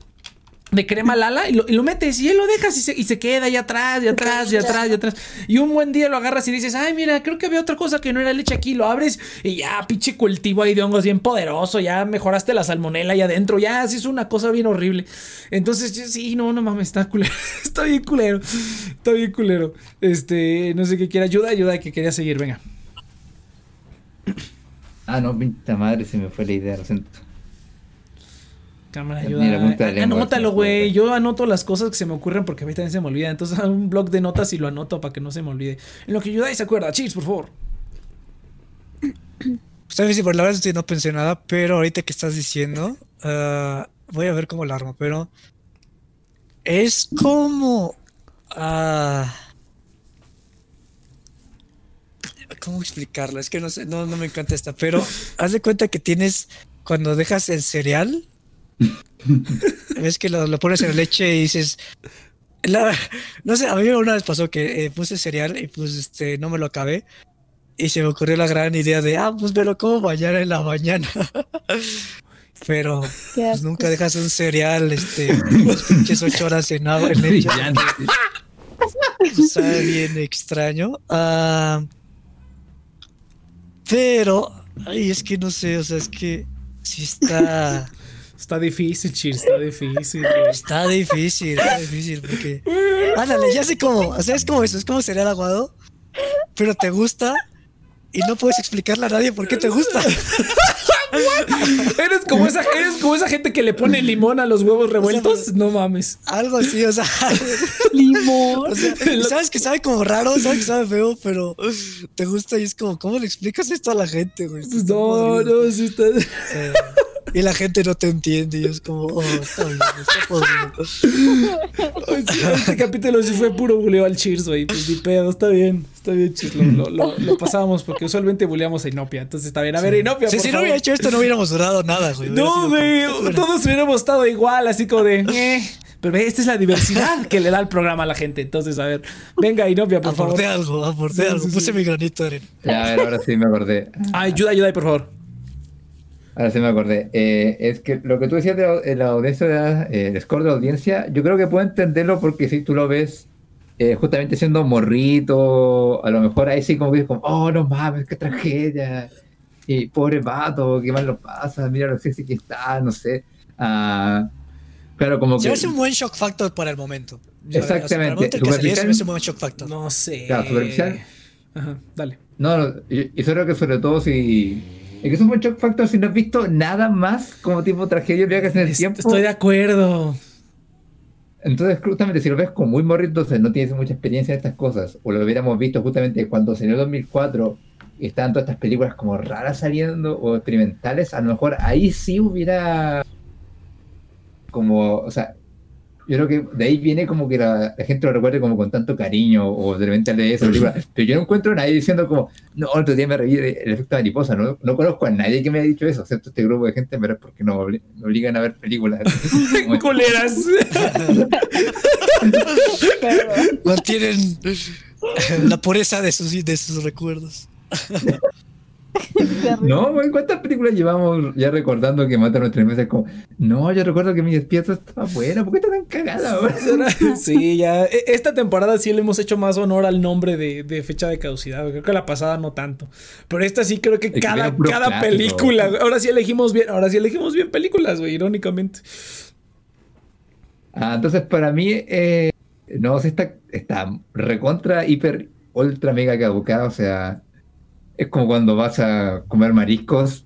de crema lala y lo, y lo metes y él lo dejas y se, y se queda ahí atrás, y atrás, y atrás, y atrás. Y un buen día lo agarras y dices, ay, mira, creo que había otra cosa que no era leche aquí. Lo abres y ya, pinche cultivo ahí de hongos bien poderoso. Ya mejoraste la salmonela ahí adentro. Ya, así es una cosa bien horrible. Entonces, yo, sí, no, no mames, está culero. está bien culero. Está bien culero. Este, no sé qué quiera. Ayuda, ayuda, que quería seguir, venga. Ah, no, pinta madre, se me fue la idea, lo siento. Cámara, Mira, ayuda. de lengua, Anótalo, güey. Yo anoto las cosas que se me ocurren porque a mí también se me olvida. Entonces hago un blog de notas y lo anoto para que no se me olvide. En lo que ayuda y se acuerda. Cheers, por favor. Está difícil, por la verdad es que no pensé nada, pero ahorita que estás diciendo, ah, voy a ver cómo la armo, pero es como... ah, ¿Cómo explicarlo? Es que no sé, no, no me encanta esta, pero haz de cuenta que tienes, cuando dejas el cereal, ves que lo, lo pones en la leche y dices... la- no sé, a mí una vez pasó que eh, puse cereal y pues este, no me lo acabé. Y se me ocurrió la gran idea de, ah, pues me lo como mañana en la mañana. Pero pues, nunca dejas un cereal, este, unas pinches ocho horas en agua, en leche. Ya no- Pues, sabe bien extraño. Ah, pero, ay, es que no sé, o sea, es que sí está, Está difícil, Cheers. Está difícil. güey. está difícil, está difícil porque, ándale, ya sé cómo, o sea, es como eso, es como cereal aguado, pero te gusta y no puedes explicarle a nadie por qué te gusta. Eres como esa, eres como esa gente que le pone limón a los huevos revueltos. No mames. Algo así, o sea, Limón. o sea, y sabes que sabe como raro, sabes que sabe feo, pero te gusta y es como, ¿cómo le explicas esto a la gente, güey? Pues no, no, sí está. Y la gente no te entiende y es como, oh, está bien, está Este capítulo sí fue puro buleo al Cheers, güey. Pues ni pedo, está bien. Está bien, Cheers. Lo, lo, lo, lo pasamos porque usualmente buleamos a Inopia. Entonces está bien. A ver, Inopia. Sí, por si no hubiera hecho esto, no hubiéramos durado nada, güey. No, güey. Todos hubiéramos estado igual, así como de. "Eh". Pero ve, esta es la diversidad que le da el programa a la gente. Entonces, a ver. Venga, Inopia, por favor. Aporté algo, aporté Sí, algo. Puse sí. mi granito de arena. Ya, a ver, ahora sí me acordé. Ay, ayuda, ayuda, por favor. Ahora sí me acordé. Eh, es que lo que tú decías de la, de la audiencia, de- eh, el score de la audiencia, yo creo que puedo entenderlo porque si tú lo ves eh, justamente siendo morrito, a lo mejor ahí sí como que es como, oh, no mames, qué tragedia. Y pobre vato, qué mal lo pasa, mira lo sexy que está, no sé. Ah, claro, como Se que... me hace un buen shock factor para el momento. Exactamente. Para el momento en que salió, se me Superficial- hace un buen shock factor. No sé. Claro, superficial. Ajá, dale. No, no, y y eso creo que sobre todo si... Es que es un buen shock factor si no has visto nada más como tipo tragedia viajes en el Est- tiempo. Estoy de acuerdo. Entonces, justamente, si lo ves con muy morrito, entonces no tienes mucha experiencia en estas cosas, o lo hubiéramos visto justamente cuando salió 2004 y estaban todas estas películas como raras saliendo o experimentales, a lo mejor ahí sí hubiera como, o sea, yo creo que de ahí viene como que la, la gente lo recuerde como con tanto cariño o de repente de esa película, pero yo no encuentro a nadie diciendo como, no, otro día me reí el efecto mariposa, no, no conozco a nadie que me haya dicho eso, excepto este grupo de gente, pero es porque nos obli- nos obligan a ver películas. Culeras. Mantienen la pureza de sus, de sus recuerdos. No, güey, ¿cuántas películas llevamos ya recordando que matan a nuestras meses? Como, no, yo recuerdo que mi despierto estaba buena, ¿por qué está tan cagada ahora? Sí, ya. E- Esta temporada sí le hemos hecho más honor al nombre de, de fecha de caducidad. Creo que la pasada no tanto. Pero esta sí creo que cada, cada clásico. película. güey. Ahora sí elegimos bien. Ahora sí elegimos bien películas, güey, irónicamente. Ah, entonces, para mí, eh, no, está, está recontra, hiper, ultra, mega caducada. O sea, es como cuando vas a comer mariscos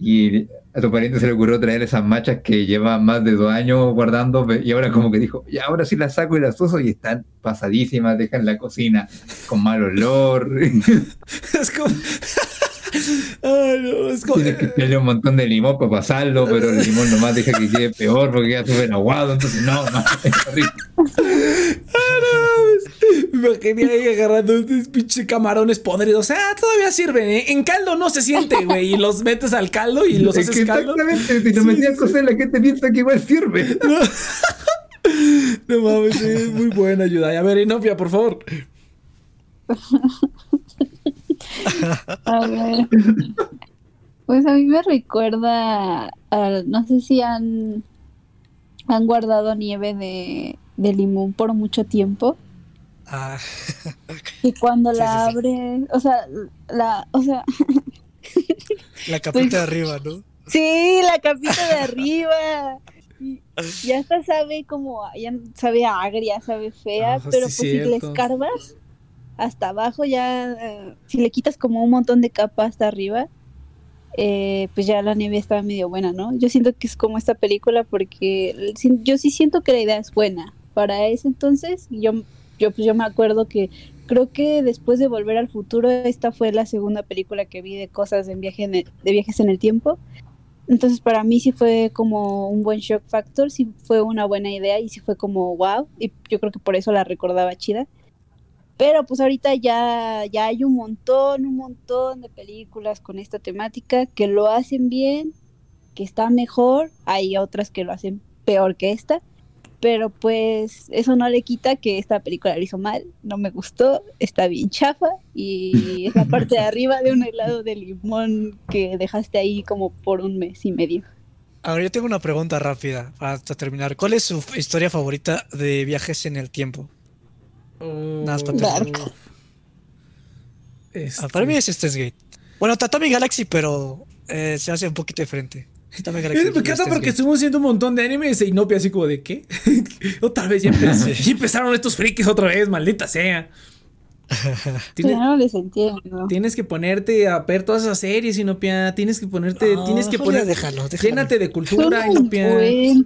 y a tu pariente se le ocurrió traer esas machas que llevan más de dos años guardando y ahora como que dijo, y ahora sí las saco y las uso y están pasadísimas, dejan la cocina con mal olor. Es como. Ay, no, es como. Tienes que echarle un montón de limón para pasarlo, pero el limón nomás deja que quede peor porque queda súper aguado, entonces no, no, es horrible. Me imaginé ahí agarrando unos pinches camarones podridos. O sea, todavía sirven, ¿eh? En caldo no se siente, güey. Y los metes al caldo y los Es haces que caldo. exactamente, si lo metías a cocer, la gente piensa que igual sirve. No mames, sí, es muy buena ayuda. A ver, Inopia, por favor. A ver. Pues a mí me recuerda a, no sé si han, han guardado nieve de, de limón por mucho tiempo. Ah, Y cuando Sí, la sí, sí. abres, o sea, la, o sea, la capita de arriba, ¿no? sí, la capita de arriba. Y ya hasta sabe como, ya sabe agria, sabe fea, pero pues si le escarbas hasta abajo ya, eh, si le quitas como un montón de capa hasta arriba, eh, pues ya la nieve está medio buena, ¿no? Yo siento que es como esta película porque yo sí siento que la idea es buena. Para ese entonces, yo, yo, pues yo me acuerdo que creo que después de Volver al Futuro, esta fue la segunda película que vi de cosas en viaje de viajes en el tiempo. Entonces para mí sí fue como un buen shock factor, sí fue una buena idea y sí fue como wow, y yo creo que por eso la recordaba chida. Pero pues ahorita ya, ya hay un montón, un montón de películas con esta temática que lo hacen bien, que está mejor, hay otras que lo hacen peor que esta, pero pues eso no le quita que esta película lo hizo mal, no me gustó, está bien chafa y es la parte de arriba de un helado de limón que dejaste ahí como por un mes y medio. Ahora yo tengo una pregunta rápida para terminar. ¿Cuál es su historia favorita de viajes en el tiempo? Nada más para Dark. Este, Ah, para mí es Steins Gate. Bueno, Tatami Galaxy, pero eh, se hace un poquito diferente. Tatami Galaxy Me es encanta porque Gate. estuvimos haciendo un montón de animes e Inopia así como de ¿qué? otra vez ya, empezaron estos frikis otra vez, maldita sea. Tienes, no les entiendo. tienes que ponerte a ver todas esas series, Inopia. Tienes que ponerte, No, tienes que poner. déjalo, déjalo. Llénate de cultura, Inopia.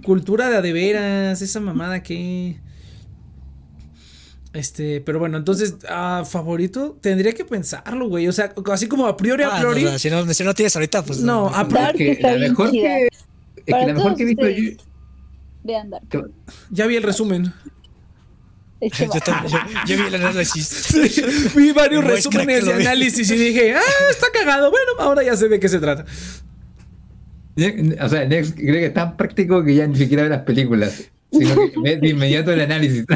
Cultura de a de veras, esa mamada que. Este, pero bueno, entonces, ah, favorito, tendría que pensarlo, güey. O sea, así como a priori, a Ah, priori. no, no, si, no, si no tienes ahorita, pues No, a está la mejor que, es que Para la mejor que he visto yo, Vean Dark. que- Ya vi el resumen. Este Yo, va. también- yo- yo vi el análisis. Sí, vi varios resúmenes de análisis y dije, ah, está cagado. Bueno, ahora ya sé de qué se trata. O sea, Next creo que es tan práctico que ya ni siquiera ve las películas, sino que ve de inmediato el análisis.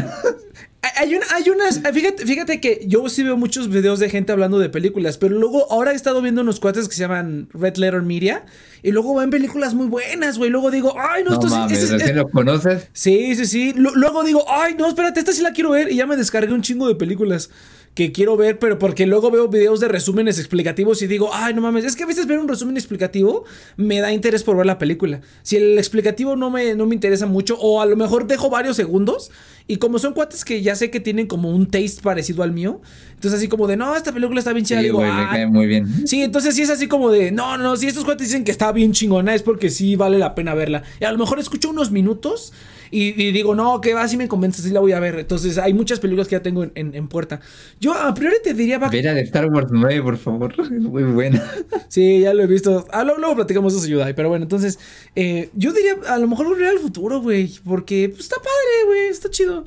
Hay, una- hay unas, fíjate, fíjate que yo sí veo muchos videos de gente hablando de películas, pero luego ahora he estado viendo unos cuates que se llaman Red Letter Media y luego ven películas muy buenas, güey. Luego digo, ay, no, No esto sí- es- conoces. Sí, sí, sí. Lu- Luego digo, ay, no, espérate, esta sí la quiero ver. Y ya me descargué un chingo de películas que quiero ver, pero porque luego veo videos de resúmenes explicativos y digo, ay, no mames, es que a veces ver un resumen explicativo me da interés por ver la película. Si el explicativo no me, no me interesa mucho, o a lo mejor dejo varios segundos, y como son cuates que ya sé que tienen como un taste parecido al mío, entonces así como de, no, esta película está bien chida, Sí, digo, güey, "Ah, cae muy bien. Sí, entonces sí es así como de, no, no, si estos cuates dicen que está bien chingona es porque sí vale la pena verla. Y a lo mejor escucho unos minutos y, y digo, no, que va, si me convence, sí la voy a ver. Entonces hay muchas películas que ya tengo en, en- en puerta. Yo a priori te diría, Back- Ver a de Star Wars 9, por favor. Es muy buena. sí, ya lo he visto. Ah, luego, luego platicamos de eso, Yudai. Pero bueno, entonces eh, yo diría, a lo mejor volver al futuro, güey, porque pues, está padre, güey, está chido.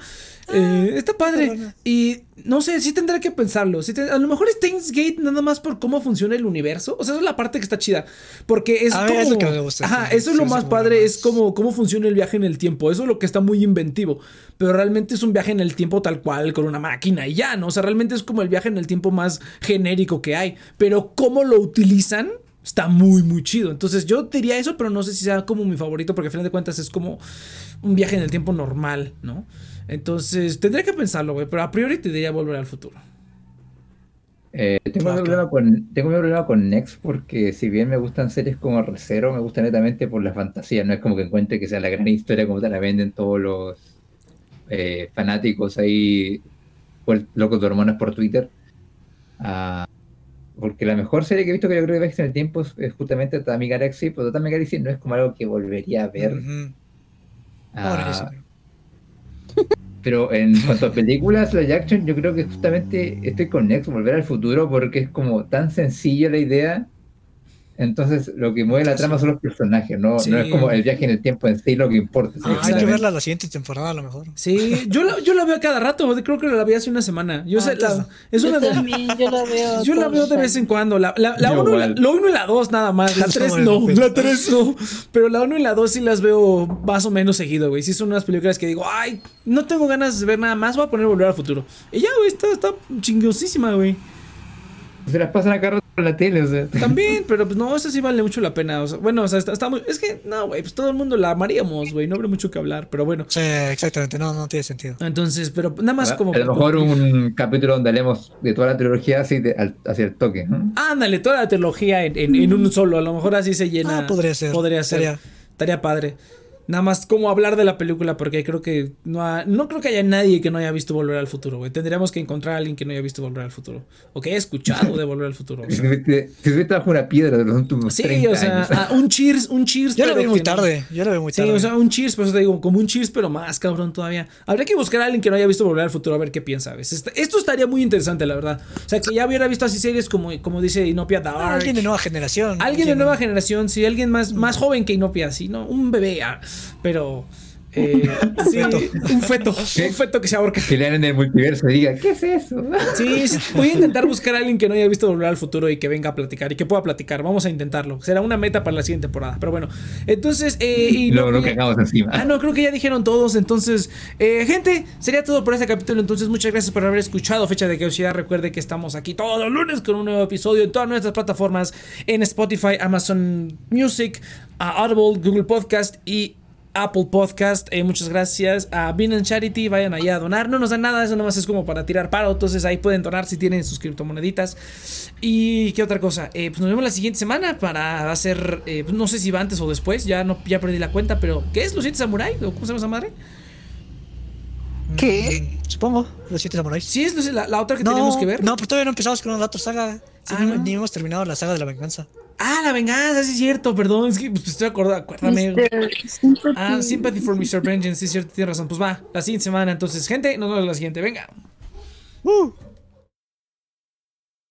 Eh, está padre. Y no sé, sí tendré que pensarlo. Sí te- a lo mejor Steins Gate nada más por cómo funciona el universo. O sea, esa es la parte que está chida. Porque es A como. es lo que me gusta, Ajá, eso es lo es más padre. Es como cómo funciona el viaje en el tiempo. Eso es lo que está muy inventivo. Pero realmente es un viaje en el tiempo tal cual, con una máquina y ya, ¿no? O sea, realmente es como el viaje en el tiempo más genérico que hay. Pero cómo lo utilizan. Está muy, muy chido. Entonces yo diría eso, pero no sé si sea como mi favorito, porque al final de cuentas es como un viaje en el tiempo normal, ¿no? Entonces tendría que pensarlo, güey, pero a priori te diría volver al futuro. Eh, tengo, Ah, un problema con, tengo un problema con Next porque si bien me gustan series como Recero, me gusta netamente por la fantasía. No es como que encuentre que sea la gran historia como te la venden todos los eh, fanáticos ahí, pues, locos de hormonas por Twitter. Ah, porque la mejor serie que he visto que yo creo que viajes en el tiempo es, es justamente Tatami Galaxy, pero Tatami Galaxy no es como algo que volvería a ver. Ujú. Ah, Ahora eso. Pero en cuanto a películas, live action, yo creo que justamente estoy con Next, Volver al Futuro, porque es como tan sencilla la idea Entonces, lo que mueve la trama son los personajes, no, Sí. no es como el viaje en el tiempo en sí lo que importa. Ah, hay que verla la siguiente temporada a lo mejor. Sí, yo la, yo la veo cada rato, creo que la vi hace una semana. Yo Ah, sé, la- es una Yo de también, yo la veo. Yo la veo de vez en cuando. La, la, la uno, y la, igual. la uno y la dos nada más. La tres no. pues. La tres no. Pero la uno y la dos sí las veo más o menos seguido, güey. Sí son unas películas que digo, ay, no tengo ganas de ver nada más. Voy a poner Volver al Futuro. Y ya, güey, está, está chingosísima, güey. Se las pasan acá rato por la tele, o sea. También, pero pues no, esa sí vale mucho la pena. O sea, bueno, o sea, está, está muy. Es que, no, güey, pues todo el mundo la amaríamos, güey. No habrá mucho que hablar, pero bueno. Sí, exactamente, no, no tiene sentido. Entonces, pero nada más A como. lo mejor un capítulo donde hablemos de toda la trilogía así de- al- hacia el toque. ¿no? Ándale, toda la trilogía en, en, en un solo. A lo mejor así se llena. Ah, podría ser. Podría ser. Estaría padre. Nada más como hablar de la película, porque creo que no, ha- no creo que haya nadie que no haya visto Volver al Futuro, güey. Tendríamos que encontrar a alguien que no haya visto Volver al Futuro. O que haya escuchado de Volver al Futuro. si te bajo una piedra de los últimos Sí, 30 o sea, años. ah, un cheers, un cheers. Yo la pero vi muy no- tarde, yo la vi muy Sí, tarde. o sea, un cheers, por eso te digo, como un cheers, pero más cabrón todavía. Habría que buscar a alguien que no haya visto Volver al Futuro a ver qué piensa. ¿ves? Esto estaría muy interesante, la verdad. O sea, que ya hubiera visto así series como, como dice Inopia Dark. Ah, alguien de nueva generación. Alguien de nueva generación, sí, alguien más, más joven que Inopia, sí, ¿no? Un bebé, ah, pero. eh, sí, un feto, un feto que se ahorca. Que le en el multiverso y diga, ¿qué es eso? Sí, sí, voy a intentar buscar a alguien que no haya visto Volver al Futuro y que venga a platicar y que pueda platicar. Vamos a intentarlo. Será una meta para la siguiente temporada. Pero bueno, entonces. Eh, y Luego no- lo cagamos encima. Ah, no, creo que ya dijeron todos. Entonces, eh, gente, sería todo por este capítulo. Entonces, muchas gracias por haber escuchado Fecha de Curiosidad. Recuerde que estamos aquí todos los lunes con un nuevo episodio en todas nuestras plataformas: en Spotify, Amazon Music, Audible, Google Podcast y. Apple Podcast, Eh, muchas gracias a and Charity, vayan allá a donar, no nos dan nada, eso nomás es como para tirar paro, entonces ahí pueden donar si tienen sus criptomoneditas. Y qué otra cosa, Eh, pues nos vemos la siguiente semana para hacer, eh, pues no sé si va antes o después, ya no, ya perdí la cuenta, pero ¿qué es Los Siete Samurai? ¿O cómo se llama esa madre? ¿Qué? Mm, Supongo, los siete samuráis. Sí, es la, la otra que no, tenemos que ver. No, pero todavía no empezamos con la otra saga. Sí, Ah, ni, ¿no? ni hemos terminado la saga de la venganza. Ah, la venganza, sí es cierto, perdón, es que pues, estoy acordado, acuérdame. Sympathy. Ah, Sympathy for Mr. Vengeance, sí es cierto, tienes razón. Pues va, la siguiente semana, entonces, gente, nos vemos la siguiente, venga. Uh.